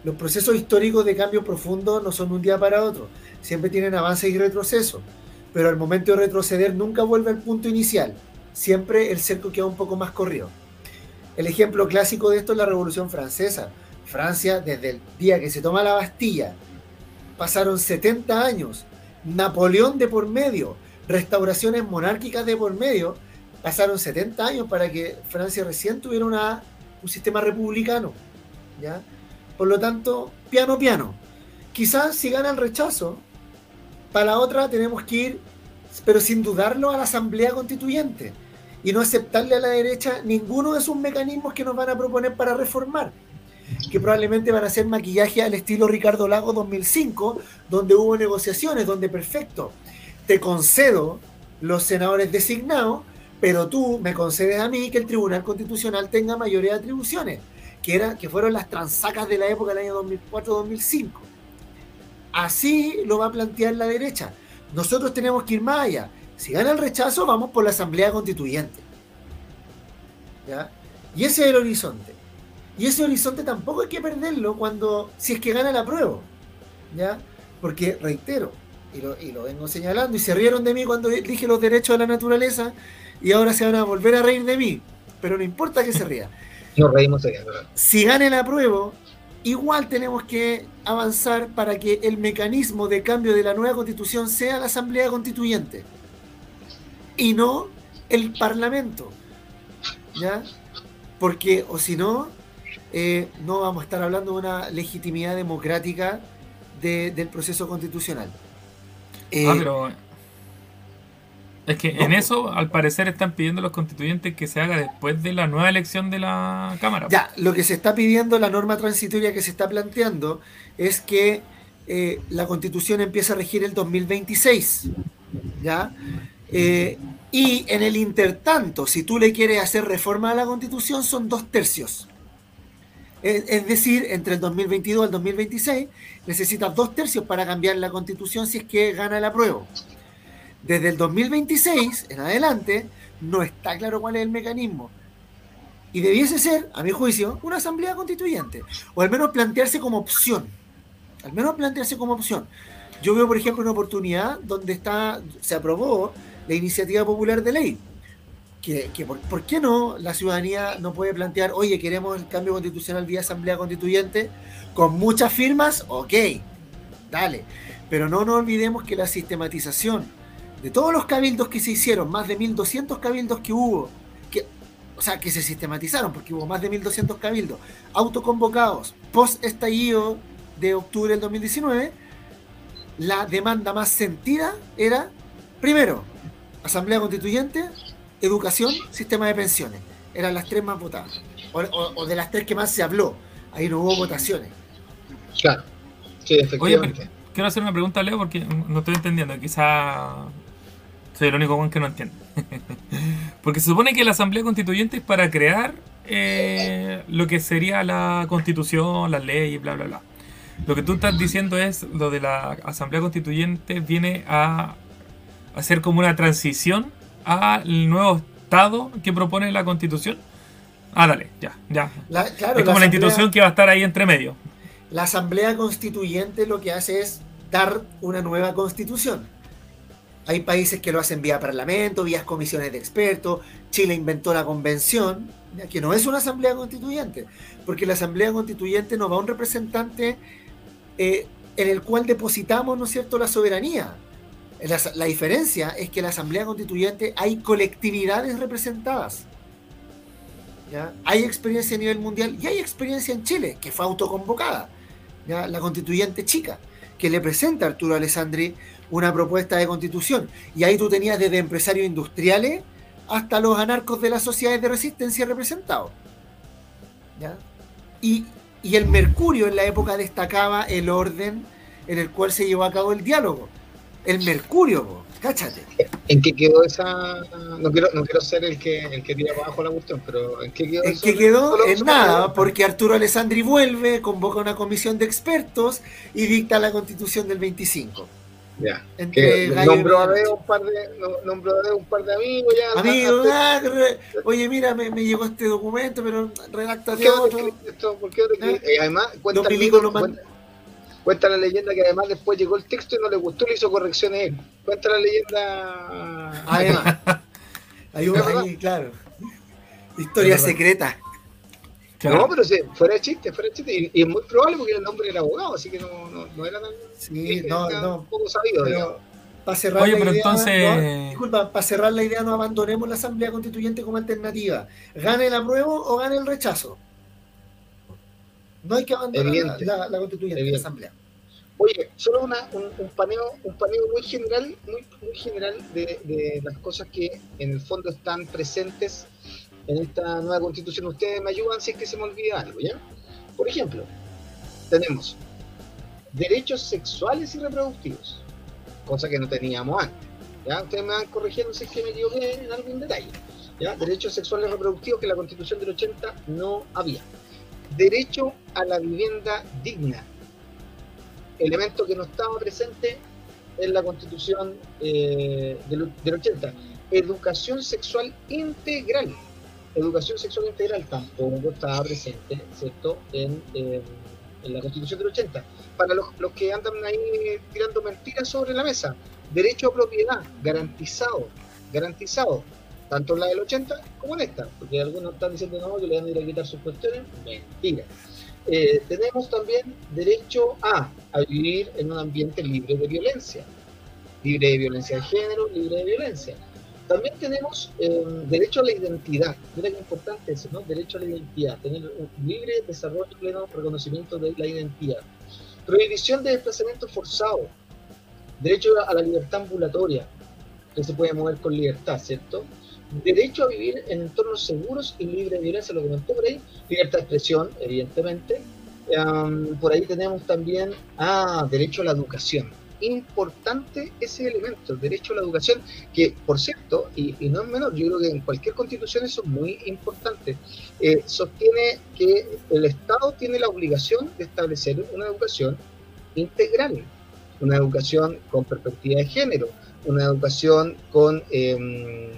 Los procesos históricos de cambio profundo no son un día para otro, siempre tienen avances y retrocesos, pero al momento de retroceder nunca vuelve al punto inicial, siempre el cerco queda un poco más corrido. El ejemplo clásico de esto es la Revolución Francesa. Francia, desde el día que se toma la Bastilla, pasaron 70 años, Napoleón de por medio, restauraciones monárquicas de por medio, pasaron 70 años para que Francia recién tuviera un sistema republicano. ¿ya? Por lo tanto, piano, piano. Quizás si gana el rechazo, para la otra tenemos que ir, pero sin dudarlo, a la Asamblea Constituyente y no aceptarle a la derecha ninguno de sus mecanismos que nos van a proponer para reformar, que probablemente van a ser maquillaje al estilo Ricardo Lago 2005, donde hubo negociaciones, donde perfecto, te concedo los senadores designados, pero tú me concedes a mí que el Tribunal Constitucional tenga mayores atribuciones, que, era, que fueron las transacas de la época del año 2004-2005. Así lo va a plantear la derecha. Nosotros tenemos que ir más allá. Si gana el rechazo, vamos por la Asamblea Constituyente. ¿Ya? Y ese es el horizonte. Y ese horizonte tampoco hay que perderlo cuando, si es que gana la prueba. ¿Ya? Porque, reitero, y lo, y lo vengo señalando, y se rieron de mí cuando dije los derechos de la naturaleza, y ahora se van a volver a reír de mí. Pero no importa que se ría. Nos reímos de Si gane la prueba, igual tenemos que avanzar para que el mecanismo de cambio de la nueva constitución sea la Asamblea Constituyente y no el Parlamento. ¿Ya? Porque, o si no, eh, no vamos a estar hablando de una legitimidad democrática del proceso constitucional. ah, eh, pero es que en eso, al parecer, están pidiendo los constituyentes que se haga después de la nueva elección de la Cámara. Ya, lo que se está pidiendo, la norma transitoria que se está planteando, es que eh, la constitución empiece a regir el 2026. ¿Ya? Eh, Y en el intertanto, si tú le quieres hacer reforma a la constitución, son dos tercios. Es, decir, entre el 2022 y el 2026 necesitas dos tercios para cambiar la constitución si es que gana el apruebo. Desde el 2026 en adelante no está claro cuál es el mecanismo. Y debiese ser, a mi juicio, una asamblea constituyente. O al menos plantearse como opción. Al menos plantearse como opción. Yo veo, por ejemplo, una oportunidad donde está, se aprobó la iniciativa popular de ley que, por, qué no la ciudadanía no puede plantear, oye, queremos el cambio constitucional vía asamblea constituyente con muchas firmas, ok, dale. Pero no nos olvidemos que la sistematización de todos los cabildos que se hicieron, más de 1.200 cabildos que hubo, que, o sea, que se sistematizaron, porque hubo más de 1.200 cabildos autoconvocados post estallido de octubre del 2019, la demanda más sentida era, primero, asamblea constituyente, educación, sistema de pensiones. Eran las tres más votadas. O, de las tres que más se habló. Ahí no hubo votaciones. Claro. Sí, efectivamente. quiero hacer una pregunta, Leo, porque no estoy entendiendo. Quizá soy el único que no entiende. porque se supone que la Asamblea Constituyente es para crear eh, lo que sería la Constitución, las leyes, bla, bla, bla. Lo que tú estás diciendo es lo de la Asamblea Constituyente viene a hacer como una transición al nuevo Estado que propone la Constitución? Ah, dale, ya, ya. es como la, institución que va a estar ahí entre medio. La Asamblea Constituyente lo que hace es dar una nueva constitución. Hay países que lo hacen vía parlamento, vía comisiones de expertos. Chile inventó la convención, que no es una asamblea constituyente, porque la asamblea constituyente nos va a un representante eh, en el cual depositamos, ¿no es cierto?, la soberanía. La, diferencia es que en la Asamblea Constituyente hay colectividades representadas. Hay experiencia a nivel mundial y hay experiencia en Chile, que fue autoconvocada. La constituyente chica, que le presenta a Arturo Alessandri una propuesta de constitución. Y ahí tú tenías desde empresarios industriales hasta los anarcos de las sociedades de resistencia representados. Y, y el Mercurio en la época destacaba el orden en el cual se llevó a cabo el diálogo el Mercurio, cáchate. ¿En qué quedó esa.? No quiero, no quiero ser el que, el que tira abajo la cuestión, pero ¿en qué quedó? En qué quedó en nada, porque Arturo Alessandri vuelve, convoca una comisión de expertos y dicta la constitución del 25. Ya. nombró a Deo un par de nombró a un par de amigos ya. Amigos, ah, oye mira me, me, llegó este documento, pero redacta otro. Esto, ¿Por qué otro? ¿Eh? Y además cuenta, Cuenta la leyenda que además después llegó el texto y no le gustó, le hizo correcciones él. Cuenta la leyenda. Además. Hay un, ahí, claro. Historia secreta. No, pero sí, fuera de chiste, fuera de chiste. Y, es muy probable porque el nombre era abogado, así que no, no, no era tan. Sí, no, no. Poco sabido, pero, Para cerrar Oye, la pero idea, entonces. disculpa, para cerrar la idea, no abandonemos la Asamblea Constituyente como alternativa. ¿Gane el apruebo o gane el rechazo? No hay que abandonar la, la, constituyente, la asamblea. Oye, solo una, un, un, paneo, un paneo muy general, muy, muy general de, de, las cosas que en el fondo están presentes en esta nueva constitución. Ustedes me ayudan si es que se me olvida algo, ¿ya? Por ejemplo, tenemos derechos sexuales y reproductivos, cosa que no teníamos antes. ¿ya? Ustedes me van corrigiendo si es que me equivoqué en algún detalle. ¿ya? Derechos sexuales y reproductivos que en la constitución del 80 no había derecho a la vivienda digna, elemento que no estaba presente en la constitución eh, del, 80. Educación sexual integral. Educación sexual integral tampoco estaba presente, ¿cierto?, en, en la constitución del 80. Para los, los que andan ahí tirando mentiras sobre la mesa, derecho a propiedad, garantizado, garantizado tanto en la del 80 como en esta, porque algunos están diciendo no, que le van a ir a quitar sus cuestiones, mentira. Eh, tenemos también derecho a, vivir en un ambiente libre de violencia, libre de violencia de género, libre de violencia. También tenemos eh, derecho a la identidad, mira qué importante eso, ¿no? Derecho a la identidad, tener un libre desarrollo, pleno reconocimiento de la identidad. Prohibición de desplazamiento forzado, derecho a la libertad ambulatoria, que se puede mover con libertad, ¿cierto? Derecho a vivir en entornos seguros y libres de violencia, lo comentó por ahí, libertad de expresión, evidentemente. por ahí tenemos también ah, derecho a la educación. importante ese elemento, el derecho a la educación, que por cierto, y, no es menor, yo creo que en cualquier constitución eso es muy importante, eh, sostiene que el Estado tiene la obligación de establecer una educación integral, una educación con perspectiva de género, una educación con em,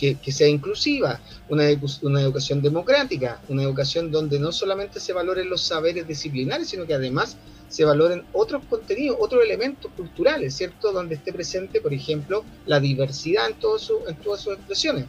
que, sea inclusiva, una, una, educación democrática, una educación donde no solamente se valoren los saberes disciplinares, sino que además se valoren otros contenidos, otros elementos culturales, ¿cierto? Donde esté presente, por ejemplo, la diversidad en, todo su, en todas sus expresiones.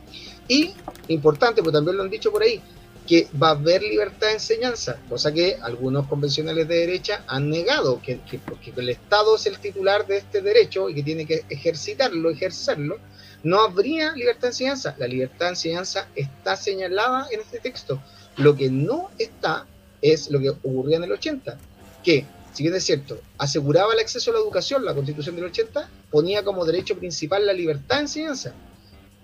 Y, importante, pues también lo han dicho por ahí, que va a haber libertad de enseñanza, cosa que algunos convencionales de derecha han negado, que, porque el Estado es el titular de este derecho y que tiene que ejercitarlo, ejercerlo, no habría libertad de enseñanza. La libertad de enseñanza está señalada en este texto. Lo que no está es lo que ocurría en el 80, que si bien es cierto, aseguraba el acceso a la educación, la constitución del 80 ponía como derecho principal la libertad de enseñanza.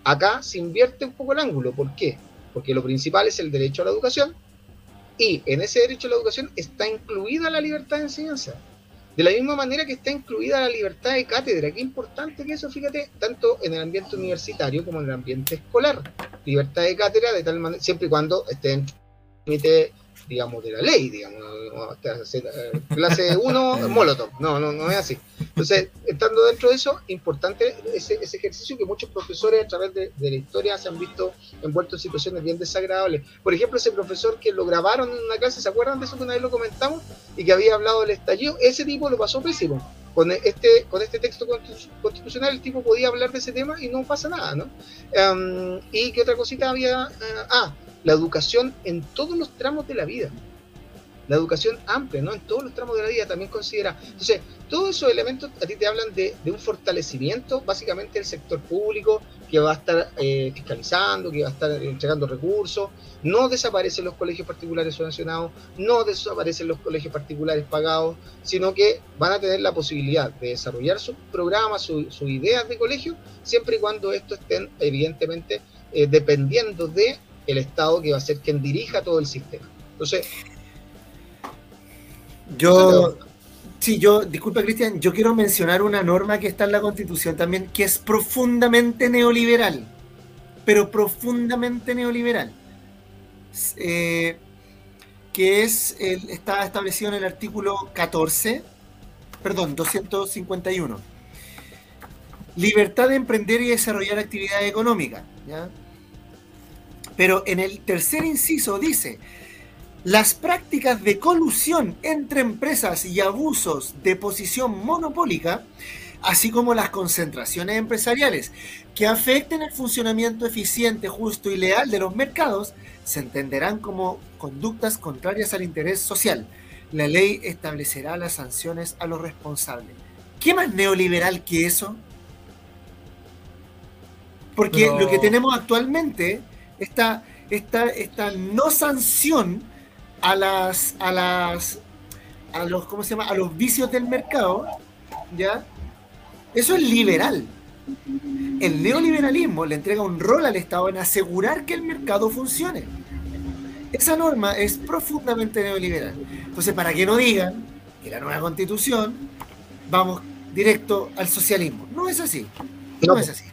Acá se invierte un poco el ángulo. ¿Por qué? Porque lo principal es el derecho a la educación y en ese derecho a la educación está incluida la libertad de enseñanza. De la misma manera que está incluida la libertad de cátedra. Qué importante que eso, fíjate, tanto en el ambiente universitario como en el ambiente escolar. Libertad de cátedra de tal manera, siempre y cuando esté en límite digamos, de la ley, digamos, clase 1, Molotov, no, no, no es así. Entonces, estando dentro de eso, importante ese, ese ejercicio que muchos profesores a través de, la historia se han visto envueltos en situaciones bien desagradables. Por ejemplo, ese profesor que lo grabaron en una clase, ¿se acuerdan de eso que una vez lo comentamos? Y que había hablado del estallido, ese tipo lo pasó pésimo. Con este, con este texto constitucional el tipo podía hablar de ese tema y no pasa nada, ¿no? Em, y qué otra cosita había... Eh, ah, la educación en todos los tramos de la vida. La educación amplia, ¿no? En todos los tramos de la vida también considera. Entonces, todos esos elementos a ti te hablan de, un fortalecimiento, básicamente, del sector público, que va a estar eh, fiscalizando, que va a estar entregando recursos. No desaparecen los colegios particulares subvencionados, no desaparecen los colegios particulares pagados, sino que van a tener la posibilidad de desarrollar sus programas, sus ideas de colegio, siempre y cuando esto estén, evidentemente, eh, dependiendo de el Estado que va a ser quien dirija todo el sistema. Entonces, yo, sí, yo, disculpa Cristian, yo quiero mencionar una norma que está en la Constitución también, que es profundamente neoliberal, pero profundamente neoliberal, eh, que es, está establecido en el artículo 14, perdón, 251. Libertad de emprender y desarrollar actividad económica. ¿ya? Pero en el tercer inciso dice, las prácticas de colusión entre empresas y abusos de posición monopólica, así como las concentraciones empresariales que afecten el funcionamiento eficiente, justo y leal de los mercados, se entenderán como conductas contrarias al interés social. La ley establecerá las sanciones a los responsables. ¿Qué más neoliberal que eso? Porque lo que tenemos actualmente esta, esta, esta no sanción a las, a las, a los, ¿cómo se llama? A los vicios del mercado, ¿ya? Eso es liberal. El neoliberalismo le entrega un rol al Estado en asegurar que el mercado funcione. Esa norma es profundamente neoliberal. Entonces, para que no digan que la nueva constitución vamos directo al socialismo. No es así. No es así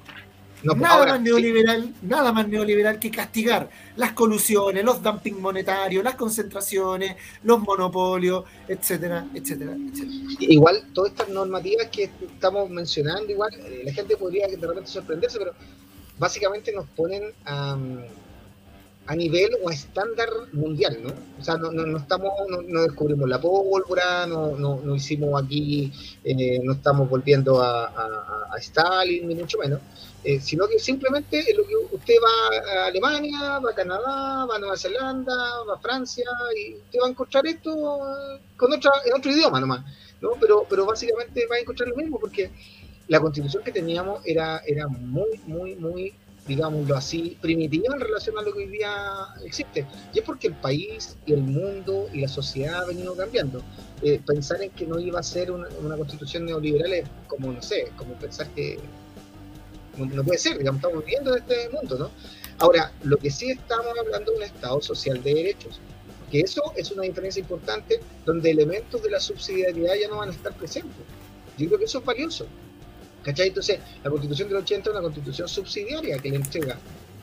nada más neoliberal, nada más neoliberal que castigar las colusiones, los dumping monetarios, las concentraciones, los monopolios, etcétera, etcétera, etcétera. Igual, todas estas normativas que estamos mencionando, igual, eh, la gente podría de repente sorprenderse, pero básicamente nos ponen a a nivel o a estándar mundial, ¿no? O sea, no, no, estamos, no, descubrimos la pólvora, no, no, hicimos aquí, eh, no estamos volviendo a, a, Stalin, ni mucho menos, eh, sino que simplemente es lo que usted va a Alemania, va a Canadá, va a Nueva Zelanda, va a Francia, y usted va a encontrar esto con otra, en otro idioma nomás, ¿no? Pero, pero básicamente va a encontrar lo mismo, porque la constitución que teníamos era, era muy, muy, muy digámoslo así, primitiva en relación a lo que hoy día existe. Y es porque el país y el mundo y la sociedad ha venido cambiando. Eh, pensar en que no iba a ser una, constitución neoliberal es como, no sé, como pensar que no, puede ser, digamos, estamos viviendo en este mundo, ¿no? Ahora, lo que sí estamos hablando de un Estado social de derechos, que eso es una diferencia importante donde elementos de la subsidiariedad ya no van a estar presentes. Yo creo que eso es valioso. ¿Cachai? Entonces, la constitución del 80 es una constitución subsidiaria que le entrega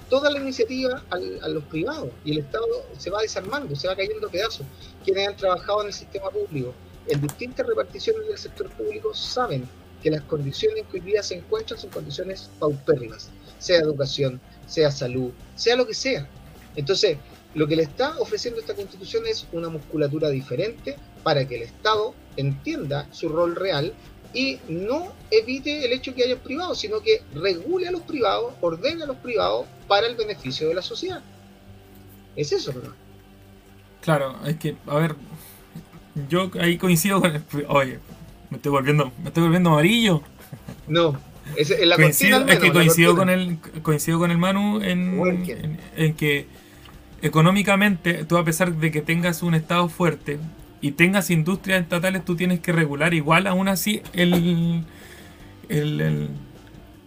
toda la iniciativa a los privados y el Estado se va desarmando, se va cayendo pedazos. Quienes han trabajado en el sistema público en distintas reparticiones del sector público saben que las condiciones que hoy se encuentran son condiciones paupérrimas, sea educación, sea salud, sea lo que sea. Entonces, lo que le está ofreciendo esta constitución es una musculatura diferente para que el Estado entienda su rol real y no evite el hecho que haya privados, sino que regule a los privados, ordene a los privados para el beneficio de la sociedad. Es eso, ¿no? Claro, es que, a ver, yo ahí coincido con el, Oye, me estoy volviendo, me estoy volviendo amarillo. No, es, la coincido, es que coincido con el coincido con el Manu en, en, que económicamente tú a pesar de que tengas un estado fuerte y tengas industrias estatales, tú tienes que regular igual aún así el, el,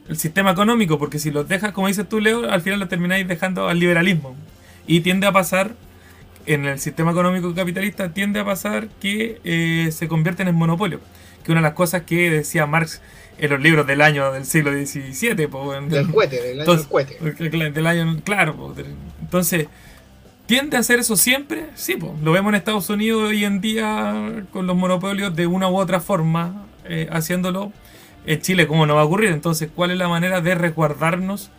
el, sistema económico, porque si los dejas, como dices tú, Leo, al final lo termináis dejando al liberalismo. Y tiende a pasar, en el sistema económico capitalista, tiende a pasar que eh, se convierten en monopolio. Que una de las cosas que decía Marx en los libros del año del siglo XVII. del cohete, del año del cohete. Del año, claro. entonces, ¿Tiende a hacer eso siempre? Sí, pues, lo vemos en Estados Unidos hoy en día con los monopolios de una u otra forma eh, haciéndolo. En Chile, ¿cómo no va a ocurrir? Entonces, ¿cuál es la manera de resguardarnos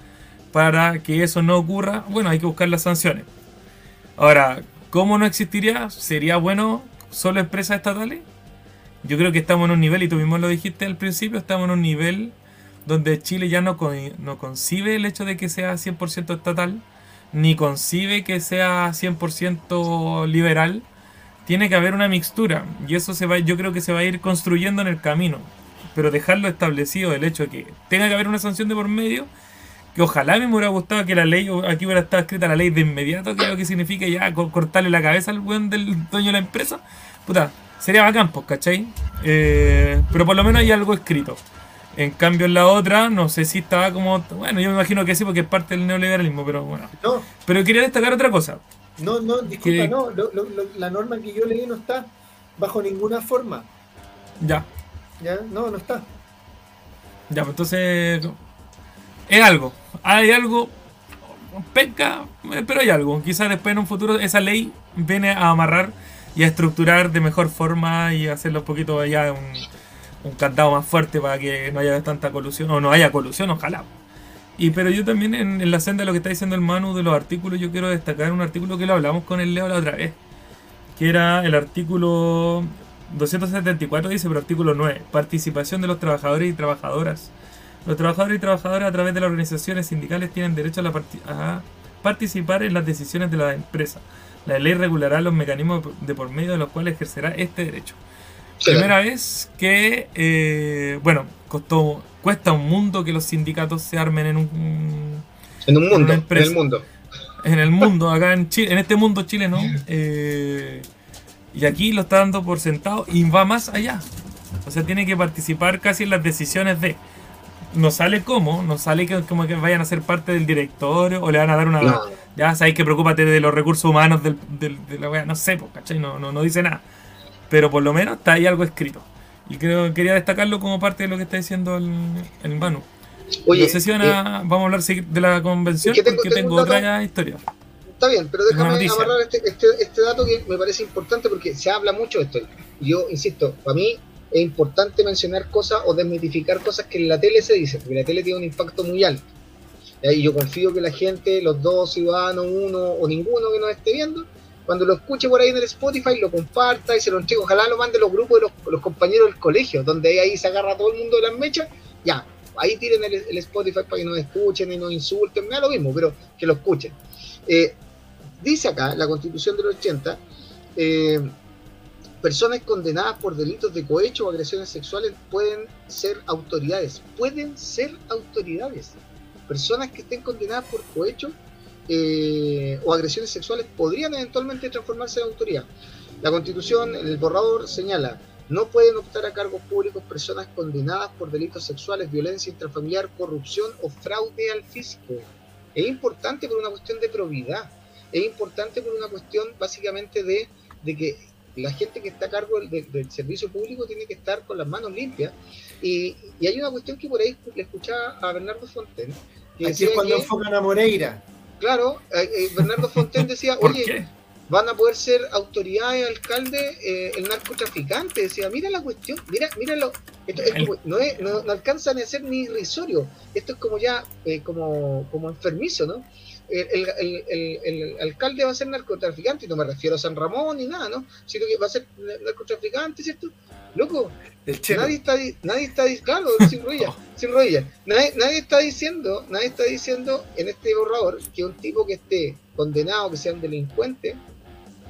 para que eso no ocurra? Bueno, hay que buscar las sanciones. Ahora, ¿cómo no existiría? ¿Sería bueno solo empresas estatales? Yo creo que estamos en un nivel, y tú mismo lo dijiste al principio, estamos en un nivel donde Chile ya no, no concibe el hecho de que sea 100% estatal ni concibe que sea 100% liberal, tiene que haber una mixtura y eso se va, yo creo que se va a ir construyendo en el camino. Pero dejarlo establecido, el hecho de que tenga que haber una sanción de por medio, que ojalá me hubiera gustado que la ley, aquí hubiera estado escrita la ley de inmediato, que es lo que significa ya cortarle la cabeza al buen del dueño de la empresa, puta, sería bacán, pues, ¿cachai? Eh, pero por lo menos hay algo escrito. En cambio, en la otra, no sé si estaba como. Bueno, yo me imagino que sí, porque es parte del neoliberalismo, pero bueno. No. Pero quería destacar otra cosa. No, no, disculpa, no. la norma que yo leí no está bajo ninguna forma. Ya. Ya, no, no está. Ya, pues entonces. Es algo. Hay algo. Pesca, pero hay algo. Quizás después en un futuro esa ley viene a amarrar y a estructurar de mejor forma y hacerlo un poquito allá de un un candado más fuerte para que no haya tanta colusión, o no haya colusión, ojalá. Y pero yo también en, la senda de lo que está diciendo el Manu de los artículos, yo quiero destacar un artículo que lo hablamos con el Leo la otra vez, que era el artículo 274, dice, pero artículo 9, participación de los trabajadores y trabajadoras. Los trabajadores y trabajadoras a través de las organizaciones sindicales tienen derecho a, la a participar en las decisiones de la empresa. La ley regulará los mecanismos de por medio de los cuales ejercerá este derecho. Primera vez que, eh, bueno, costó, cuesta un mundo que los sindicatos se armen en un... En un mundo, en, el mundo. En el mundo, acá en Chile, en este mundo chileno. Eh, y aquí lo está dando por sentado y va más allá. O sea, tiene que participar casi en las decisiones de... No sale como, no sale que, como que vayan a ser parte del directorio o le van a dar una... Ya sabéis que preocúpate de los recursos humanos del, de la wea, no sé, pues, ¿cachai? No, no, no dice nada pero por lo menos está ahí algo escrito. Y creo quería destacarlo como parte de lo que está diciendo el, el Manu. Oye, no sé si van a, vamos a hablar de la convención porque tengo, otra historia. Está bien, pero déjame amarrar este, este, este, dato que me parece importante porque se habla mucho de esto. Yo insisto, para mí es importante mencionar cosas o desmitificar cosas que en la tele se dicen, porque la tele tiene un impacto muy alto. Y yo confío que la gente, los dos ciudadanos, uno o ninguno que nos esté viendo, cuando lo escuche por ahí en el Spotify, lo comparta y se lo entregue. Ojalá lo mande los grupos de los, compañeros del colegio, donde ahí se agarra todo el mundo de las mechas. Ya, ahí tiren el, Spotify para que nos escuchen y nos insulten, me da lo mismo, pero que lo escuchen. Eh, dice acá la constitución del 80, eh, personas condenadas por delitos de cohecho o agresiones sexuales pueden ser autoridades, pueden ser autoridades. Personas que estén condenadas por cohecho eh, o agresiones sexuales podrían eventualmente transformarse en autoridad. La Constitución, en el borrador, señala, no pueden optar a cargos públicos personas condenadas por delitos sexuales, violencia intrafamiliar, corrupción o fraude al fisco. Es importante por una cuestión de probidad, es importante por una cuestión básicamente de, de que la gente que está a cargo del, servicio público tiene que estar con las manos limpias. Y, hay una cuestión que por ahí le escuchaba a Bernardo Fonten. Que Aquí es cuando enfocan a Moreira. Claro, eh, eh, Bernardo Fonten decía, oye, van a poder ser autoridades, alcalde, eh, el narcotraficante. Decía, mira la cuestión, mira, míralo. Esto no, no, alcanzan a ser ni irrisorio. Esto es como ya, como, como enfermizo, ¿no? el, alcalde va a ser narcotraficante, y no me refiero a San Ramón ni nada, ¿no? Sino que va a ser narcotraficante, ¿cierto? Loco, nadie está, nadie está, claro, sin rodillas, sin rodillas. Nadie, nadie, está diciendo, nadie está diciendo en este borrador que un tipo que esté condenado, que sea un delincuente,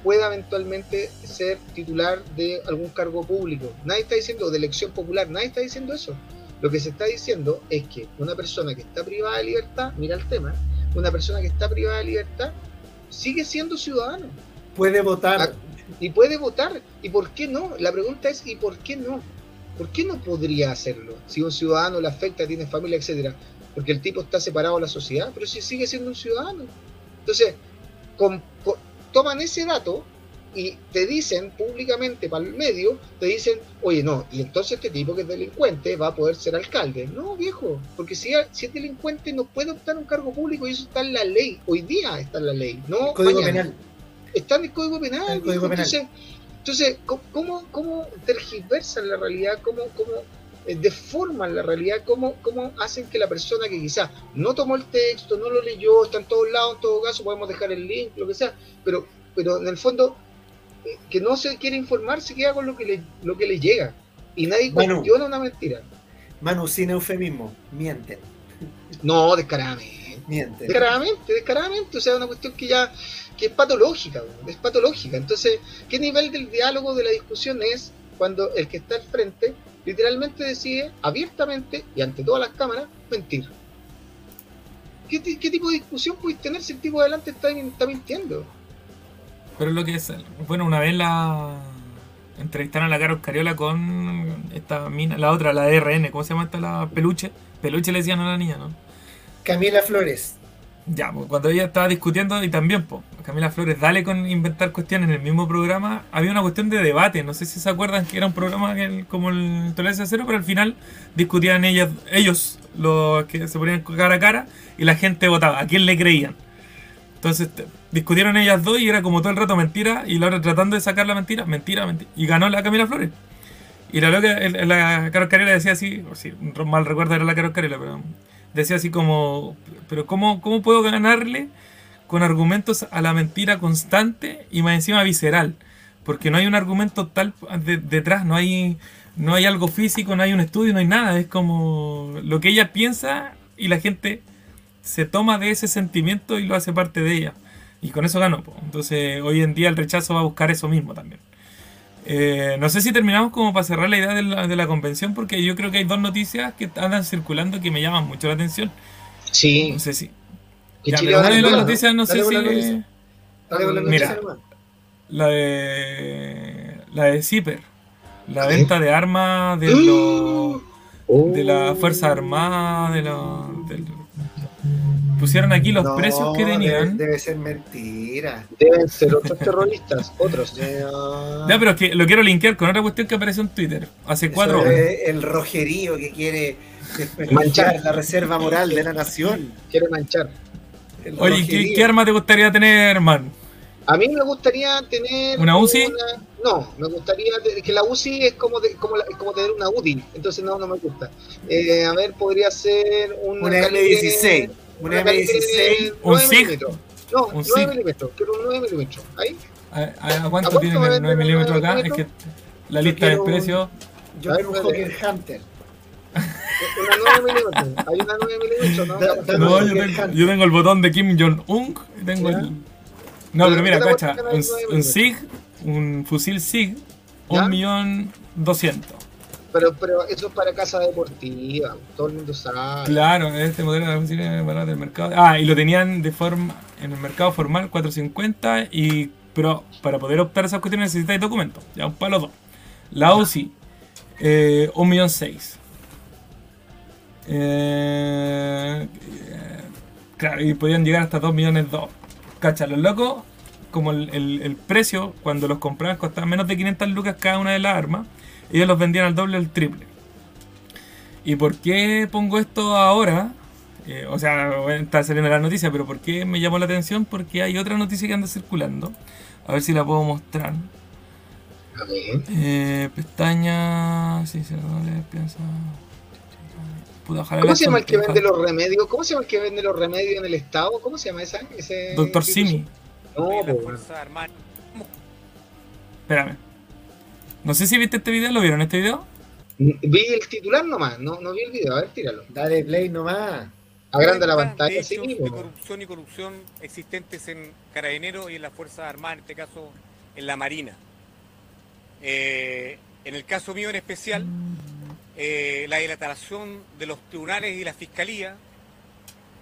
pueda eventualmente ser titular de algún cargo público. Nadie está diciendo de elección popular, nadie está diciendo eso. Lo que se está diciendo es que una persona que está privada de libertad, mira el tema, una persona que está privada de libertad sigue siendo ciudadano. Puede votar. Ah, y puede votar. ¿Y por qué no? La pregunta es, ¿y por qué no? ¿Por qué no podría hacerlo? Si un ciudadano le afecta, tiene familia, etcétera. Porque el tipo está separado de la sociedad, pero si sigue siendo un ciudadano. Entonces, toman ese dato y te dicen públicamente para el medio, te dicen, oye, no, y entonces este tipo que es delincuente va a poder ser alcalde. No, viejo, porque si, si es delincuente no puede optar un cargo público y eso está en la ley. Hoy día está en la ley, no Código Penal. Está en el Código Penal. Entonces, ¿cómo, ¿cómo tergiversan la realidad? ¿Cómo, cómo eh, deforman la realidad? ¿Cómo, ¿Cómo hacen que la persona que quizás no tomó el texto, no lo leyó, está en todos lados, en todo caso, podemos dejar el link, lo que sea, pero, pero en el fondo que no se quiere informar se queda con lo que le, lo que le llega. Y nadie cuestiona una mentira. Manu, sin eufemismo, mienten. No, descaradamente. Mienten. Descaradamente, descaradamente. O sea, una cuestión que ya que es patológica, es patológica. Entonces, ¿qué nivel del diálogo, de la discusión es cuando el que está al frente literalmente decide abiertamente y ante todas las cámaras mentir? ¿Qué, tipo de discusión puedes tener si el tipo adelante está, está mintiendo? Pero lo que es. Bueno, una vez la. Entrevistaron a la Carol Cariola con esta mina, la otra, la de RN, ¿cómo se llama esta? La peluche. Peluche le decían a la niña, ¿no? Camila Flores. Ya, pues cuando ella estaba discutiendo, y también, pues, Camila Flores, dale con inventar cuestiones en el mismo programa, había una cuestión de debate, no sé si se acuerdan que era un programa como el Tolerancia Cero, pero al final discutían ellas, ellos, los que se ponían cara a cara, y la gente votaba, ¿a quién le creían? Entonces discutieron ellas dos y era como todo el rato mentira y la otra tratando de sacar la mentira, mentira, mentira. Y ganó la Camila Flores. Y la loca, la Carol Carela decía así, o si mal recuerdo era la Carol Carela, pero decía así como, pero ¿cómo, ¿cómo puedo ganarle con argumentos a la mentira constante y más encima visceral? Porque no hay un argumento tal detrás, no hay, no hay algo físico, no hay un estudio, no hay nada. Es como lo que ella piensa y la gente se toma de ese sentimiento y lo hace parte de ella. Y con eso ganó. Entonces hoy en día el rechazo va a buscar eso mismo también. Eh, no sé si terminamos como para cerrar la idea de la, convención, porque yo creo que hay dos noticias que andan circulando que me llaman mucho la atención. Sí. No sé si. Ya, una de las noticias, no sé si. Mira, la de. La de Zipper. La venta de armas de, los, de la Fuerza Armada, de los pusieron aquí los precios que tenían. Debe, ser mentira. Deben ser otros terroristas, otros. Ya, pero es que lo quiero linkear con otra cuestión que apareció en Twitter hace cuatro horas. El rojerío que quiere manchar la reserva moral de la nación. Quiere manchar. Oye, ¿qué, arma te gustaría tener, man? A mí me gustaría tener. ¿Una UCI? no, me gustaría. Que la UCI es como, como, como tener una UDI, entonces no, no me gusta. Eh, a ver, podría ser una. Una M16. Una M16. ¿Un SIG? No, un 9 milímetros. Quiero un 9 milímetros. ¿Ahí? ¿A, cuánto, tiene el 9 milímetros acá? Es que la lista de precios. Yo quiero un Hawker Hunter. Una 9 milímetros. Hay una 9 milímetros, ¿no? No, yo tengo, yo tengo el botón de Kim Jong-un. Tengo el. No, pero mira, cacha. Un, un SIG, un fusil SIG, un millón doscientos. Pero, pero eso es para casa deportiva, todo el mundo sabe. Claro, este modelo de fusil del mercado. Ah, y lo tenían de forma en el mercado formal 450 y pero para poder optar a esas cuestiones necesitáis documentos. Ya un palo dos. La UCI, eh, un millón seis. Eh, claro, y podían llegar hasta 2 millones dos. Cacha, los locos como el, precio, cuando los compraban costaba menos de 500 lucas cada una de las armas, ellos los vendían al doble o al triple. ¿Y por qué pongo esto ahora? Eh, o sea, está saliendo la noticia, pero ¿por qué me llamó la atención? Porque hay otra noticia que anda circulando. A ver si la puedo mostrar. A ver. Eh, pestaña. Sí, se piensa. ¿Cómo se llama el que vende los remedios? ¿Cómo se llama el que vende los remedios en el estado? ¿Cómo se llama esa? Ese Doctor Simi. No, Espérame. No sé si viste este video, ¿lo vieron este video? Vi el titular nomás, no, no vi el video, a ver, tíralo. Dale play nomás. Agranda la pantalla. De, de corrupción y corrupción existentes en Carabineros y en las Fuerzas Armadas, en este caso en la Marina. Eh, en el caso mío en especial, eh, la dilatación de los tribunales y la fiscalía,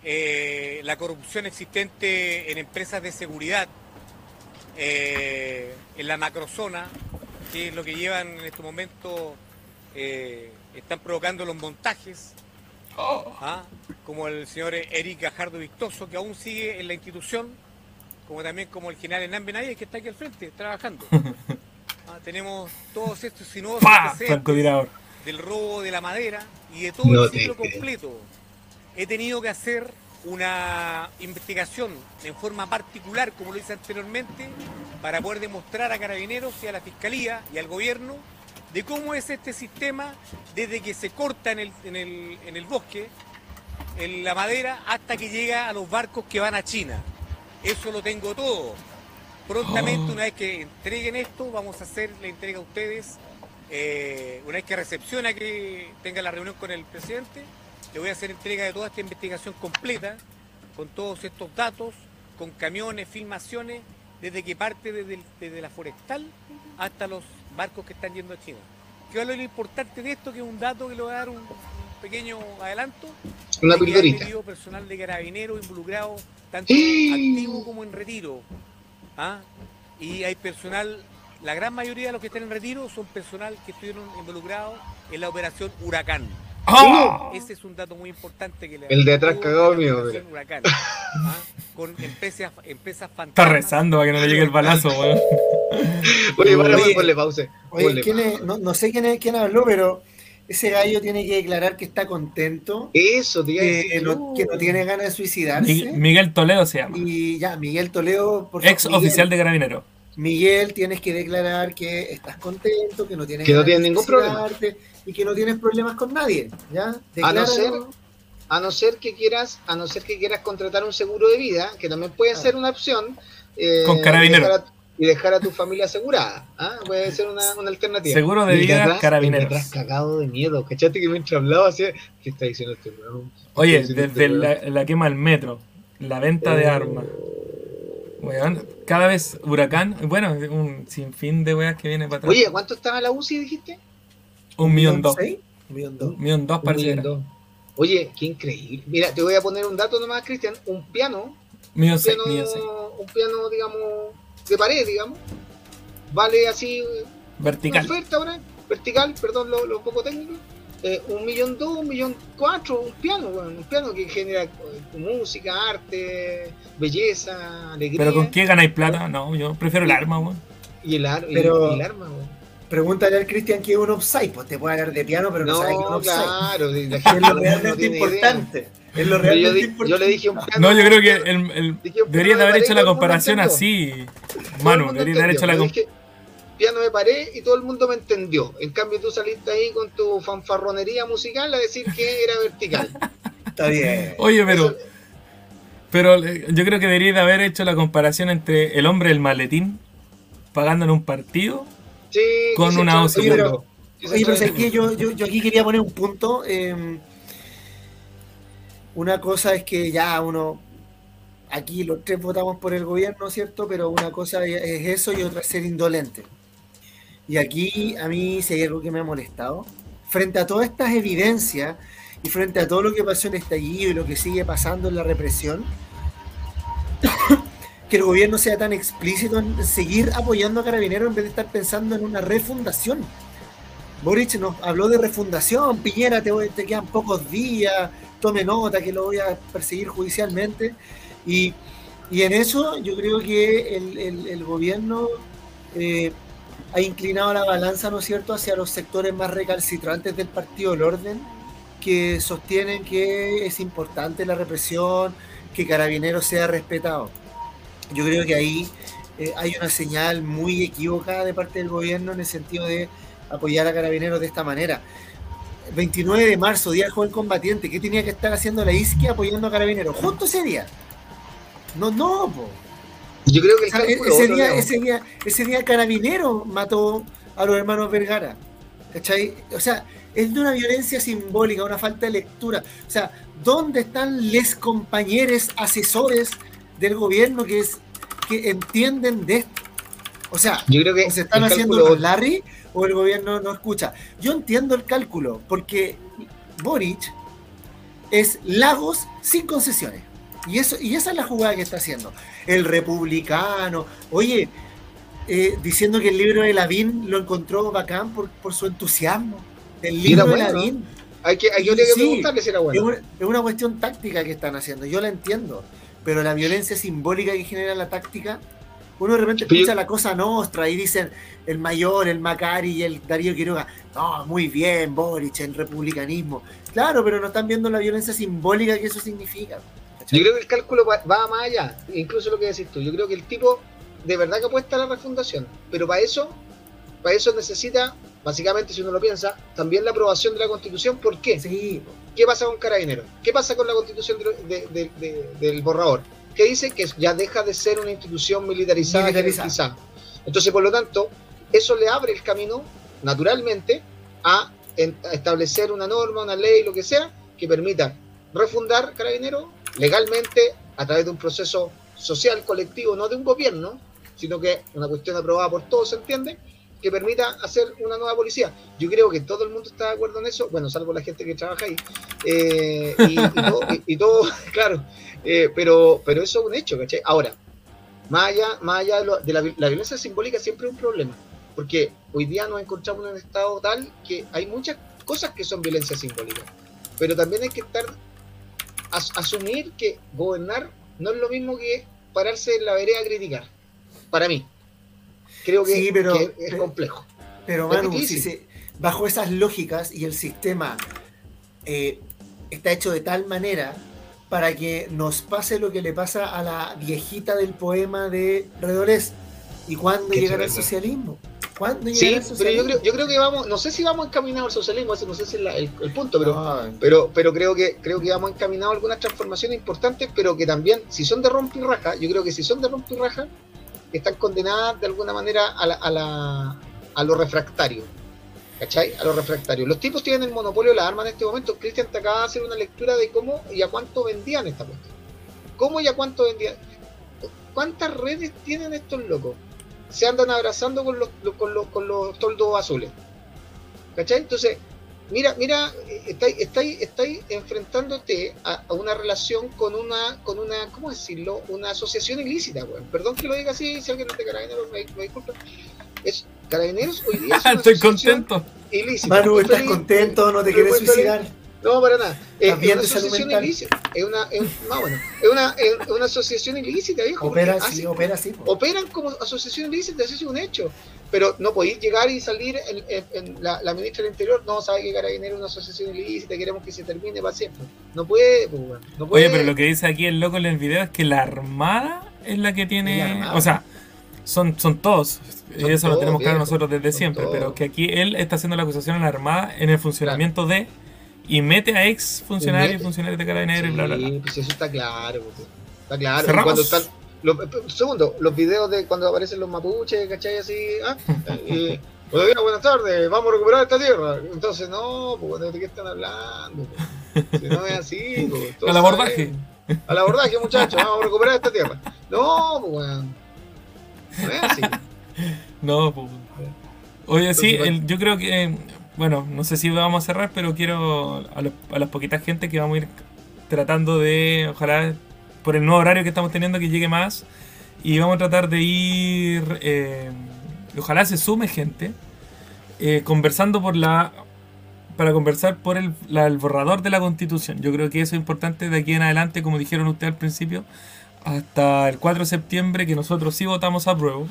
eh, la corrupción existente en empresas de seguridad, en la macrozona, que es lo que llevan en este momento, están provocando los montajes, oh. ¿ah? como el señor Eric Gajardo Victoso, que aún sigue en la institución, como también como el general Hernán Benavides, que está aquí al frente, trabajando. Ah, tenemos todos estos sinuosos del robo de la madera y de todo el ciclo completo. He tenido que hacer una investigación en forma particular, como lo hice anteriormente, para poder demostrar a carabineros y a la fiscalía y al gobierno de cómo es este sistema desde que se corta en el, en el, en el bosque en la madera hasta que llega a los barcos que van a China. Eso lo tengo todo. Prontamente, oh. una vez que entreguen esto, vamos a hacer la entrega a ustedes. Eh, una vez que recepciona que tenga la reunión con el presidente, le voy a hacer entrega de toda esta investigación completa, con todos estos datos, con camiones, filmaciones, desde que parte desde, la forestal hasta los barcos que están yendo a China. ¿Qué es lo importante de esto? Que es un dato que le voy a dar un, pequeño adelanto. Una pildorita. Personal de carabineros involucrado, tanto activo como en retiro. ¿ah? Y hay personal, la gran mayoría de los que están en retiro son personal que estuvieron involucrados en la operación Huracán. ¡Ah! Ese es un dato muy importante que le El de atrás cagado mío. Huracán, ¿ah? Con empresas, empresas fantasmas. Está rezando para que no le llegue el balazo, weón. Oye, oye, ponle pausa. Oye, ¿quién no, no, sé quién, es, quién habló, pero ese gallo tiene que declarar que está contento. Eso, que, no, que no tiene ganas de suicidarse. Miguel Toledo se llama. Y ya, Miguel Toledo, por Ex oficial de Carabinero. Miguel, tienes que declarar que estás contento, que no tienes que no tienes ningún problema y que no tienes problemas con nadie, ¿ya? A no ser a no ser que quieras, a no ser que quieras contratar un seguro de vida, que también puede ah. ser una opción. Eh, con Carabinero y dejar a tu familia asegurada. ¿ah? Puede ser una, una, alternativa. Seguro de vida, carabineros. cagado de miedo. ¿Cachate que mientras hablaba así? ¿Qué está diciendo este Oye, desde este la, quema del metro, la venta de oh. armas. cada vez huracán, bueno, un sinfín de weas que viene para atrás. Oye, ¿cuánto estaba la UCI, dijiste? Un millón dos. Un millón dos. Un millón dos. Oye, qué increíble. Mira, te voy a poner un dato nomás, Cristian. Un piano. Millón un piano, un piano, digamos, de pared, digamos, vale así. Vertical. oferta ahora, vertical, perdón, lo, poco técnico. Eh, un millón dos, un millón cuatro, un piano, bueno, un piano que genera eh, música, arte, belleza, alegría. ¿Pero con qué ganáis plata? No, yo prefiero el arma, weón. Y el, ar Pero... y el arma, weón. Pregúntale al Cristian que es un offside, pues te puede hablar de piano, pero no, sabe que es un offside. Claro, la es lo realmente importante. Es lo realmente yo, importante. Yo le dije un piano. No, yo creo que el, el deberías de haber hecho la comparación así, Manu, deberías de haber hecho la comparación. Piano me paré y todo el mundo me entendió. En cambio, tú saliste ahí con tu fanfarronería musical a decir que era vertical. Está bien. Oye, pero. Pero eh, yo creo que deberías de haber hecho la comparación entre el hombre del maletín pagando en un partido con una Oye, pero, oye, pero que yo, yo, yo, aquí quería poner un punto. Em, una cosa es que ya uno, aquí los tres votamos por el gobierno, ¿cierto? Pero una cosa es eso y otra es ser indolente. Y aquí a mí si hay algo que me ha molestado, frente a todas estas evidencias y frente a todo lo que pasó en estallido y lo que sigue pasando en la represión, que el gobierno sea tan explícito en seguir apoyando a Carabineros en vez de estar pensando en una refundación. Boric nos habló de refundación, Piñera, te, te quedan pocos días, tome nota que lo voy a perseguir judicialmente. Y, Y en eso yo creo que el, gobierno eh, ha inclinado la balanza, ¿no es cierto?, hacia los sectores más recalcitrantes del Partido del Orden, que sostienen que es importante la represión, que Carabineros sea respetado. Yo creo que ahí eh, hay una señal muy equivocada de parte del gobierno en el sentido de apoyar a Carabineros de esta manera. 29 de marzo, Día del Joven Combatiente, ¿qué tenía que estar haciendo la ISQUE apoyando a Carabineros? Justo ese día. No, no, po. Yo creo que ese, día, ese, día, ese día Carabinero mató a los hermanos Vergara. ¿Cachai? O sea, es de una violencia simbólica, una falta de lectura. O sea, ¿dónde están les compañeros asesores del gobierno que, es, que entienden de esto? O sea, yo creo que se están haciendo los Larry o el gobierno no escucha. Yo entiendo el cálculo, porque Boric es Lagos sin concesiones. Y, eso, y esa es la jugada que está haciendo. El republicano, oye, eh, diciendo que el libro de Lavín lo encontró bacán por, por su entusiasmo. El libro de Lavín. Hay que, hay, que preguntarle si era bueno. Es una, cuestión táctica que están haciendo, yo la entiendo. Pero la violencia simbólica que genera la táctica, uno de repente escucha la cosa nostra y dicen el mayor, el Macari y el Darío Quiroga, no, muy bien, Boric, el republicanismo. Claro, pero no están viendo la violencia simbólica que eso significa. Yo creo que el cálculo va, más allá, incluso lo que decís tú. Yo creo que el tipo de verdad que apuesta a la refundación, pero para eso, para eso necesita, básicamente, si uno lo piensa, también la aprobación de la Constitución. ¿Por qué? Sí. ¿Qué pasa con Carabineros? ¿Qué pasa con la Constitución del borrador? Que dice que ya deja de ser una institución militarizada, militarizada. Entonces, por lo tanto, eso le abre el camino, naturalmente, a, a establecer una norma, una ley, lo que sea, que permita refundar Carabineros legalmente a través de un proceso social colectivo, no de un gobierno, sino que una cuestión aprobada por todos, ¿se entiende? Que permita hacer una nueva policía. Yo creo que todo el mundo está de acuerdo en eso, bueno, salvo la gente que trabaja ahí, eh, y, todo, claro, eh, pero, pero eso es un hecho, ¿cachai? Ahora, más allá, más allá de, la, la violencia simbólica siempre es un problema, porque hoy día nos encontramos en un estado tal que hay muchas cosas que son violencia simbólica, pero también hay que estar asumir que gobernar no es lo mismo que pararse en la vereda a criticar. Para mí. Creo que, es complejo. Pero, Manu, bajo esas lógicas y el sistema eh, está hecho de tal manera para que nos pase lo que le pasa a la viejita del poema de Redolés. ¿Y cuándo llegará el socialismo? sí, pero yo creo, yo creo que vamos, no sé si vamos encaminados al socialismo, no sé si es el, punto, pero, pero, pero creo que creo que vamos encaminados a algunas transformaciones importantes, pero que también, si son de raja yo creo que si son de raja están condenadas de alguna manera a, la, a, la, a lo refractario. ¿Cachai? A lo refractario. Los tipos tienen el monopolio de las armas en este momento. Cristian te acaba de hacer una lectura de cómo y a cuánto vendían esta cuestión. ¿Cómo y a cuánto vendían? ¿Cuántas redes tienen estos locos? se andan abrazando con los, con los, con los toldos azules. ¿Cachai? Entonces, mira, mira, estáis, estáis, estáis enfrentándote a, una relación con una, con una, ¿cómo decirlo? Una asociación ilícita, weón. Perdón que lo diga así, si alguien no te carabineros, me, me disculpa. Es, carabineros hoy día es una Estoy contento. Ilícita. Manu, ¿estás contento? ¿No te quieres suicidar? No, para nada. Es, una asociación ilícita. Es una, es, bueno, es una, es una asociación ilícita, viejo. Opera, sí, opera, sí. Operan como asociación ilícita, eso es un hecho. Pero no podéis llegar y salir en, la, la, ministra del Interior, no sabe que Carabinero es una asociación ilícita, queremos que se termine para siempre. No puede, pues, no puede. Oye, pero lo que dice aquí el loco en el video es que la Armada es la que tiene. O sea, son, son todos. eso lo tenemos claro nosotros desde siempre. Pero que aquí él está haciendo la acusación a la Armada en el funcionamiento de y mete a ex funcionarios y funcionarios de Carabineros y bla, bla, bla. pues eso está claro. Pues, está claro. Cuando están, los, segundo, los videos de cuando aparecen los mapuches, ¿cachai? Así, ¿ah? y, buenas tardes, vamos a recuperar esta tierra. Entonces, no, pues, ¿de qué están hablando? Pues? Si no es así, pues, Al abordaje. Al abordaje, muchachos, vamos a recuperar esta tierra. No, pues, bueno. No es así. No, pues. Oye, sí, el, yo creo que bueno, no sé si vamos a cerrar, pero quiero a, las poquitas gente que vamos a ir tratando de, ojalá por el nuevo horario que estamos teniendo, que llegue más. Y vamos a tratar de ir, eh, ojalá se sume gente, eh, conversando por la, para conversar por el, el borrador de la constitución. Yo creo que eso es importante de aquí en adelante, como dijeron ustedes al principio, hasta el 4 de septiembre que nosotros sí votamos a prueba.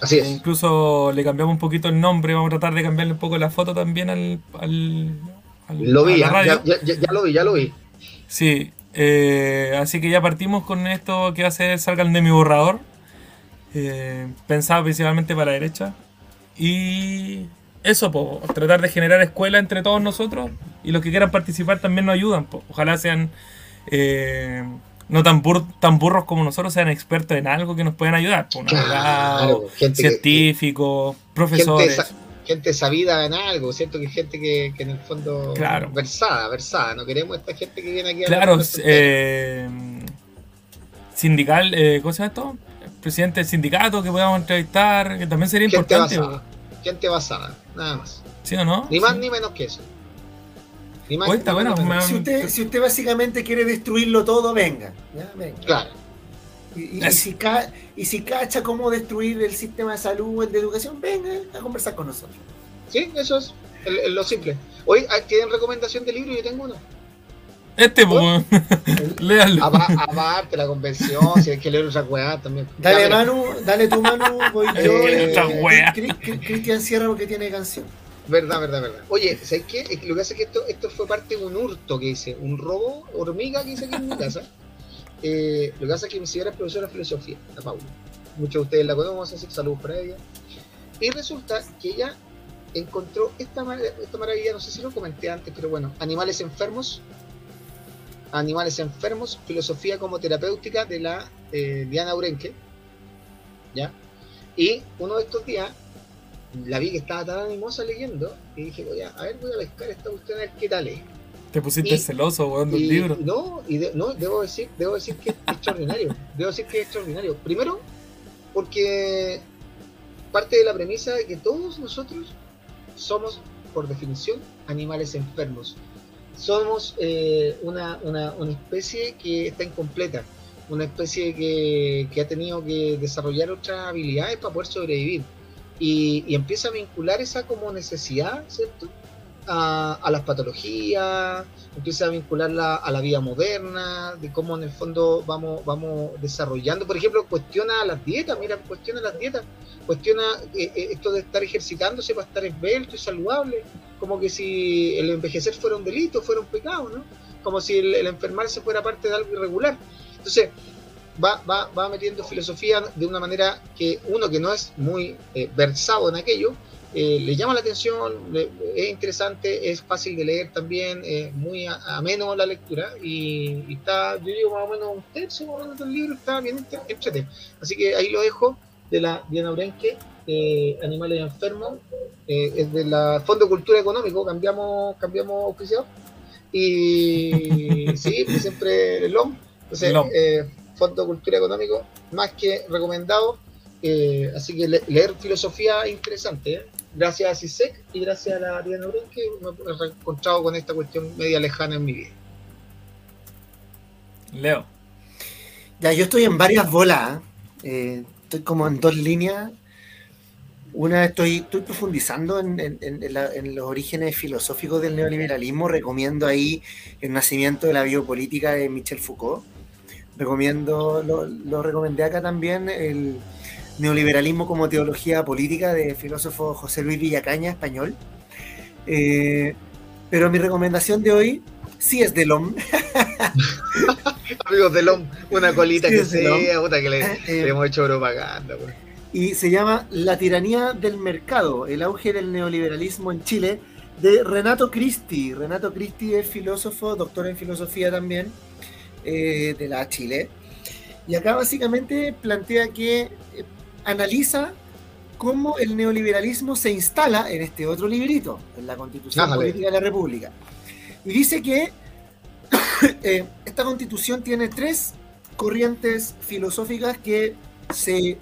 Así es. E incluso le cambiamos un poquito el nombre, vamos a tratar de cambiarle un poco la foto también al... al, lo vi, ya, ya, lo vi, ya lo vi. Sí, eh, así que ya partimos con esto que hace salgan de mi borrador. Eh, pensado principalmente para la derecha. Y eso, tratar de generar escuela entre todos nosotros. Y los que quieran participar también nos ayudan. Ojalá sean eh, no tan, tan burros como nosotros, sean expertos en algo que nos puedan ayudar. científicos, profesores. Gente, sabida en algo, ¿cierto? Que gente que, en el fondo versada, versada. No queremos esta gente que viene aquí a Claro, eh, sindical, eh, ¿cómo se llama esto? Presidente del sindicato que podamos entrevistar, que también sería importante. Gente basada, nada más. ¿Sí o no? Ni más ni menos que eso. Bueno, si, usted, si usted básicamente quiere destruirlo todo, venga. Claro. Y, si y, si cacha cómo destruir el sistema de salud, el de educación, venga a conversar con nosotros. Sí, eso es lo simple. Hoy ah, tienen recomendación de libro, yo tengo uno. Este, pues, léalo. Aparte la convención, si hay que leer otra weá también. Dale, Manu, dale tu Manu, voy yo. Eh, Cristian Sierra porque tiene canción. Verdad, verdad, verdad. Oye, ¿sabes qué? Lo que hace es que esto, esto fue parte de un hurto que hice, un robo hormiga que hice aquí en mi casa. Eh, lo que hace es que mi señora es profesora de filosofía, la Paula. Muchos de ustedes la conocen, vamos a hacer salud para ella. Y resulta que ella encontró esta, esta maravilla, no sé si lo comenté antes, pero bueno, animales enfermos Animales Enfermos, Filosofía como Terapéutica de la eh, Diana Urenque. ¿Ya? Y uno de estos días la vi que estaba tan animosa leyendo y dije, voy a, a ver, voy a pescar esta cuestión a ver qué tal es. Te pusiste celoso jugando el libro. No, y no, debo decir, debo decir que es extraordinario. debo decir que es extraordinario. Primero, porque parte de la premisa de que todos nosotros somos, por definición, animales enfermos somos eh, una, una, una, especie que está incompleta, una especie que, que, ha tenido que desarrollar otras habilidades para poder sobrevivir. Y, empieza a vincular esa como necesidad, ¿cierto? A, a, las patologías, empieza a vincularla a la vida moderna, de cómo en el fondo vamos, vamos desarrollando. Por ejemplo, cuestiona las dietas, mira, cuestiona las dietas, cuestiona eh, eh, esto de estar ejercitándose para estar esbelto y saludable como que si el envejecer fuera un delito, fuera un pecado, ¿no? Como si el, enfermarse fuera parte de algo irregular. Entonces, va, va, va, metiendo filosofía de una manera que uno que no es muy eh, versado en aquello, eh, le llama la atención, es interesante, es fácil de leer también, es muy ameno la lectura y, está, yo digo más o menos un tercio más o menos del libro, está bien entretenido. Así que ahí lo dejo de la Diana Urenque, eh, Animales Enfermos, eh, es de la Fondo Cultura Económico, cambiamos, cambiamos oficial. Y sí, pues siempre el LOM. Entonces, eh, Fondo Cultura Económico, más que recomendado. Eh, así que leer filosofía es interesante. Gracias a CISEC y gracias a la Diana Uren que me he encontrado con esta cuestión media lejana en mi vida. Leo. Ya, yo estoy en varias bolas. estoy como en dos líneas. Una, estoy, estoy profundizando en, los orígenes filosóficos del neoliberalismo. Recomiendo ahí El nacimiento de la biopolítica de Michel Foucault. Recomiendo, lo, recomendé acá también, el neoliberalismo como teología política del filósofo José Luis Villacaña, español. Eh, pero mi recomendación de hoy sí es de LOM. Amigos de LOM, una colita que sea, puta que le, eh, hemos hecho propaganda. Pues y se llama La tiranía del mercado, el auge del neoliberalismo en Chile, de Renato Cristi. Renato Cristi es filósofo, doctor en filosofía también, eh, de la Chile. Y acá básicamente plantea que eh, analiza cómo el neoliberalismo se instala en este otro librito, en la Constitución Política de la República. Y dice que eh, esta constitución tiene tres corrientes filosóficas que se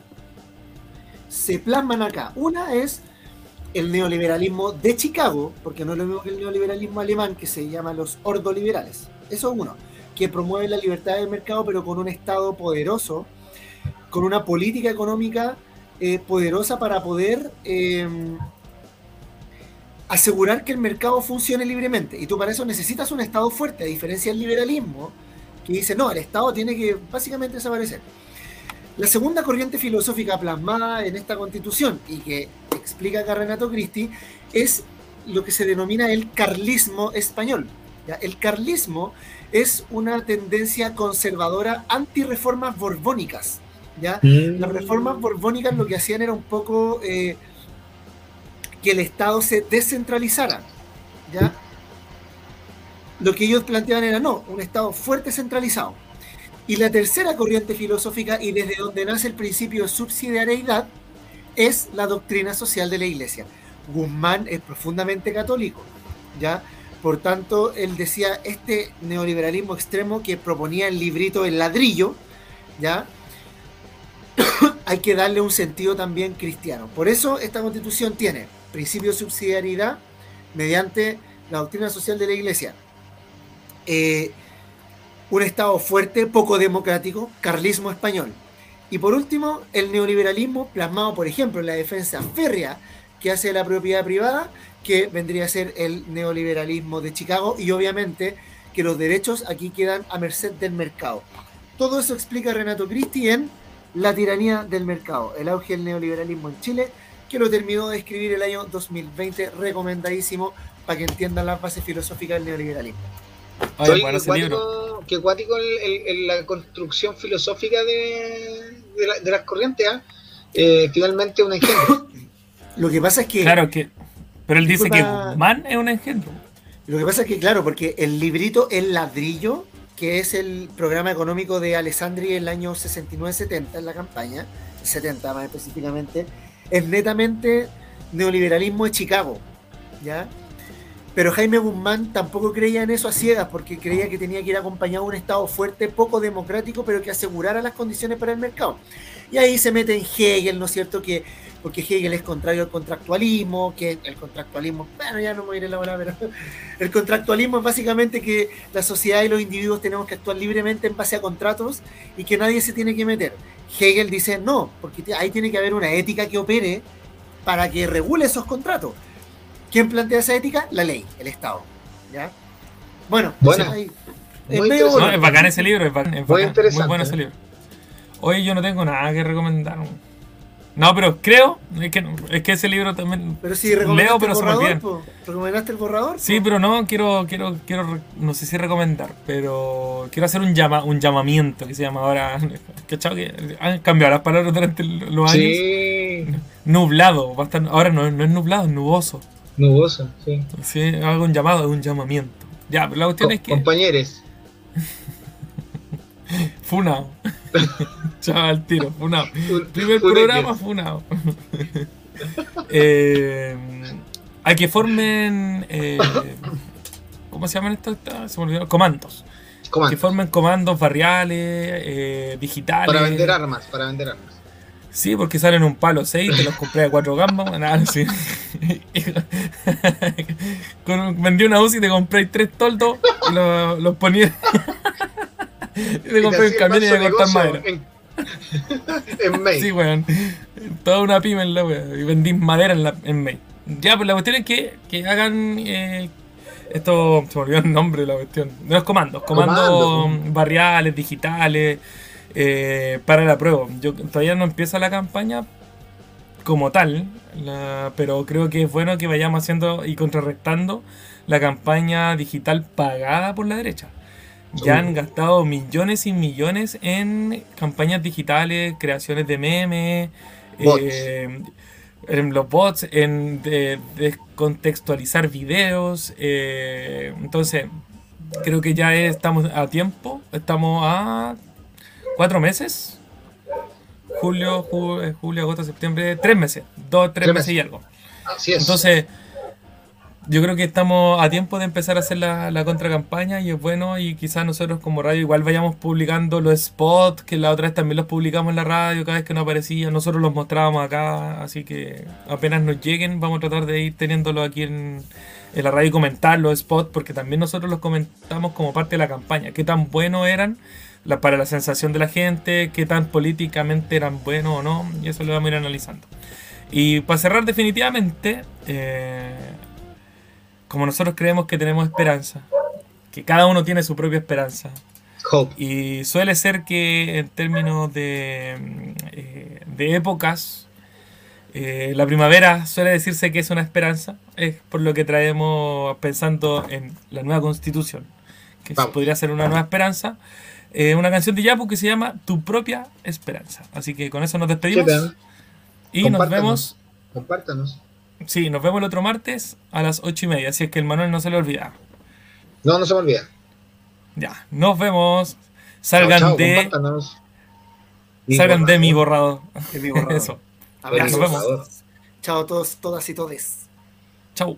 se plasman acá. Una es el neoliberalismo de Chicago, porque no es lo mismo que el neoliberalismo alemán, que se llama los ordoliberales. Eso es uno, que promueve la libertad del mercado, pero con un Estado poderoso, con una política económica eh, poderosa para poder em, asegurar que el mercado funcione libremente. Y tú para eso necesitas un Estado fuerte, a diferencia del liberalismo, que dice, no, el Estado tiene que básicamente desaparecer. La segunda corriente filosófica plasmada en esta constitución y que explica acá Renato Cristi es lo que se denomina el carlismo español. El carlismo es una tendencia conservadora anti-reformas borbónicas. ¿ya? Mm. Las reformas borbónicas lo que hacían era un poco eh, que el Estado se descentralizara. ¿ya? Lo que ellos planteaban era no, un Estado fuerte centralizado. Y la tercera corriente filosófica, y desde donde nace el principio de subsidiariedad, es la doctrina social de la Iglesia. Guzmán es profundamente católico, ¿ya? Por tanto, él decía este neoliberalismo extremo que proponía el librito El ladrillo, ¿ya? Hay que darle un sentido también cristiano. Por eso esta constitución tiene principio de subsidiariedad mediante la doctrina social de la Iglesia. Eh, un Estado fuerte, poco democrático, carlismo español. Y por último, el neoliberalismo plasmado, por ejemplo, en la defensa férrea que hace la propiedad privada, que vendría a ser el neoliberalismo de Chicago, y obviamente que los derechos aquí quedan a merced del mercado. Todo eso explica Renato Cristi en La tiranía del mercado, el auge del neoliberalismo en Chile, que lo terminó de escribir el año 2020, recomendadísimo para que entiendan las bases filosóficas del neoliberalismo. Oye, qué cuático, la construcción filosófica de, las corrientes, ¿ah? eh, finalmente un engendro. Lo que pasa es que. Claro que. Pero él dice que Man es un engendro. Lo que pasa es que, claro, porque el librito El Ladrillo, que es el programa económico de Alessandri en el año 69-70 en la campaña, 70 más específicamente, es netamente neoliberalismo de Chicago. ¿Ya? Pero Jaime Guzmán tampoco creía en eso a ciegas, porque creía que tenía que ir acompañado de un Estado fuerte, poco democrático, pero que asegurara las condiciones para el mercado. Y ahí se mete en Hegel, ¿no es cierto? Que, porque Hegel es contrario al contractualismo, que el contractualismo, bueno, ya no me voy a ir a la pero el contractualismo es básicamente que la sociedad y los individuos tenemos que actuar libremente en base a contratos y que nadie se tiene que meter. Hegel dice no, porque ahí tiene que haber una ética que opere para que regule esos contratos. ¿Quién plantea esa ética? La ley, el Estado. ¿ya? Bueno, bueno es, bacán ese libro, es, bacán, muy, muy bueno ese libro. Hoy yo no tengo nada que recomendar. No, pero creo es que, es que ese libro también pero si leo, pero el borrador, se ¿Recomendaste el borrador? Sí, pero no quiero, quiero, quiero, no sé si recomendar, pero quiero hacer un llama, un llamamiento que se llama ahora, ¿cachado? Que han cambiado las palabras durante los años. Sí. Nublado, ahora no, no es nublado, es nuboso. Nuboso, sí. Sí, hago un llamado, un llamamiento. Ya, pero la cuestión es que. Compañeros. funao. Chaval, tiro, funao. Primer programa, funao. eh, hay que formen. Eh, ¿Cómo se llaman estos? Se me olvidó. Comandos. comandos. Que formen comandos barriales, eh, digitales. Para vender armas, para vender armas. Sí, porque salen un palo 6, te los compré a 4 gambas, nada, sí. vendí una UCI y te compré 3 toldos y los, los ponía. te compré un camión y a cortar madera. En, en May. Sí, weón. Toda una pyme en la weón. Y vendí madera en, la, en May. Ya, pues la cuestión es que, que hagan. Eh, esto se me olvidó el nombre de la cuestión. De los comandos. Comandos barriales, digitales eh, para la prueba. Yo todavía no empieza la campaña como tal, pero creo que es bueno que vayamos haciendo y contrarrestando la campaña digital pagada por la derecha. Ya han gastado millones y millones en campañas digitales, creaciones de memes, eh, en los bots, en descontextualizar videos. Eh, entonces, creo que ya estamos a tiempo. Estamos a cuatro meses. Julio, eh, julio, agosto, septiembre, tres meses. Dos, tres, meses, y algo. Así es. Entonces, yo creo que estamos a tiempo de empezar a hacer la, la contracampaña y es bueno y quizás nosotros como radio igual vayamos publicando los spots, que la otra vez también los publicamos en la radio cada vez que nos aparecía, nosotros los mostrábamos acá, así que apenas nos lleguen vamos a tratar de ir teniéndolo aquí en, en la radio y comentar los spots porque también nosotros los comentamos como parte de la campaña, qué tan buenos eran para la sensación de la gente, qué tan políticamente eran buenos o no, y eso lo vamos a ir analizando. Y para cerrar definitivamente, eh, como nosotros creemos que tenemos esperanza, que cada uno tiene su propia esperanza, Y suele ser que en términos de, eh, de épocas, eh, la primavera suele decirse que es una esperanza, es por lo que traemos pensando en la nueva constitución, que podría ser una nueva esperanza. Eh, una canción de Yapu que se llama Tu propia esperanza. Así que con eso nos despedimos. y nos vemos. Compártanos. Sí, nos vemos el otro martes a las ocho y media. Así es que el Manuel no se le olvida. No, no se me olvida. Ya, nos vemos. Salgan de. Salgan de mi borrado. De mi borrado. Eso. Nos vemos. Chao a todos, todas y todes. Chao.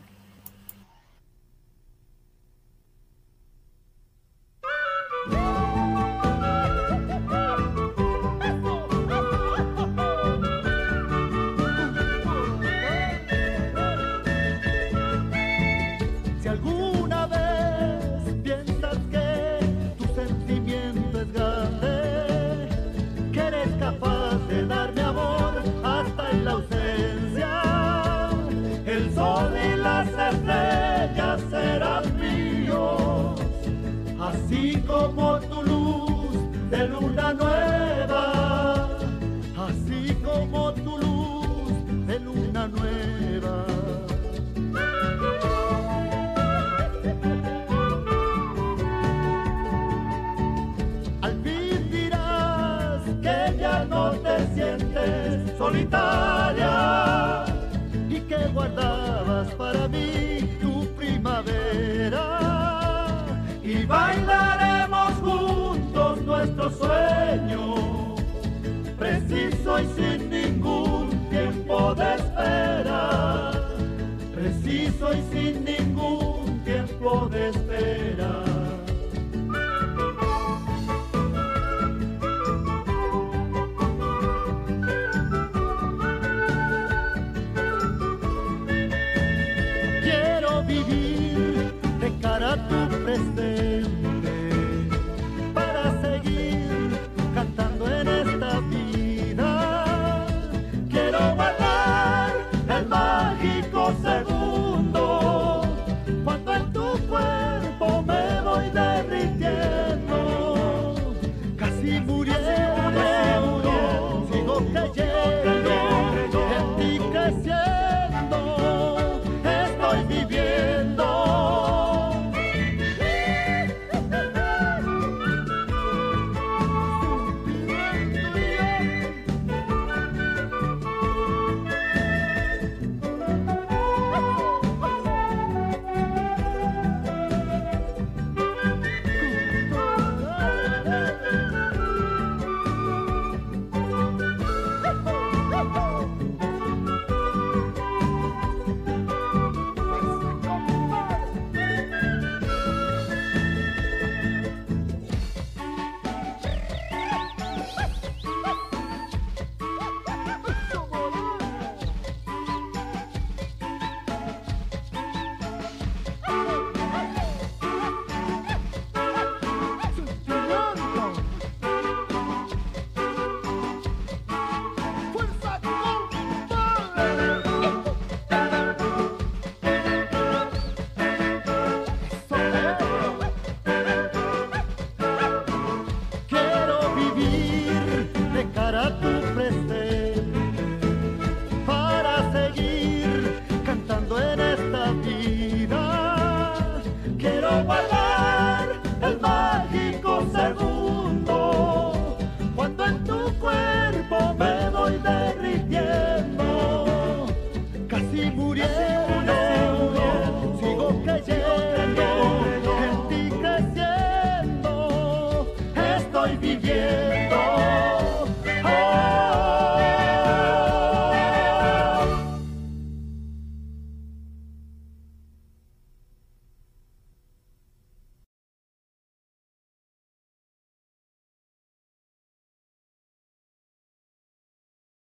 Sueño, preciso y sin ningún tiempo de espera, preciso y sin ningún tiempo de espera.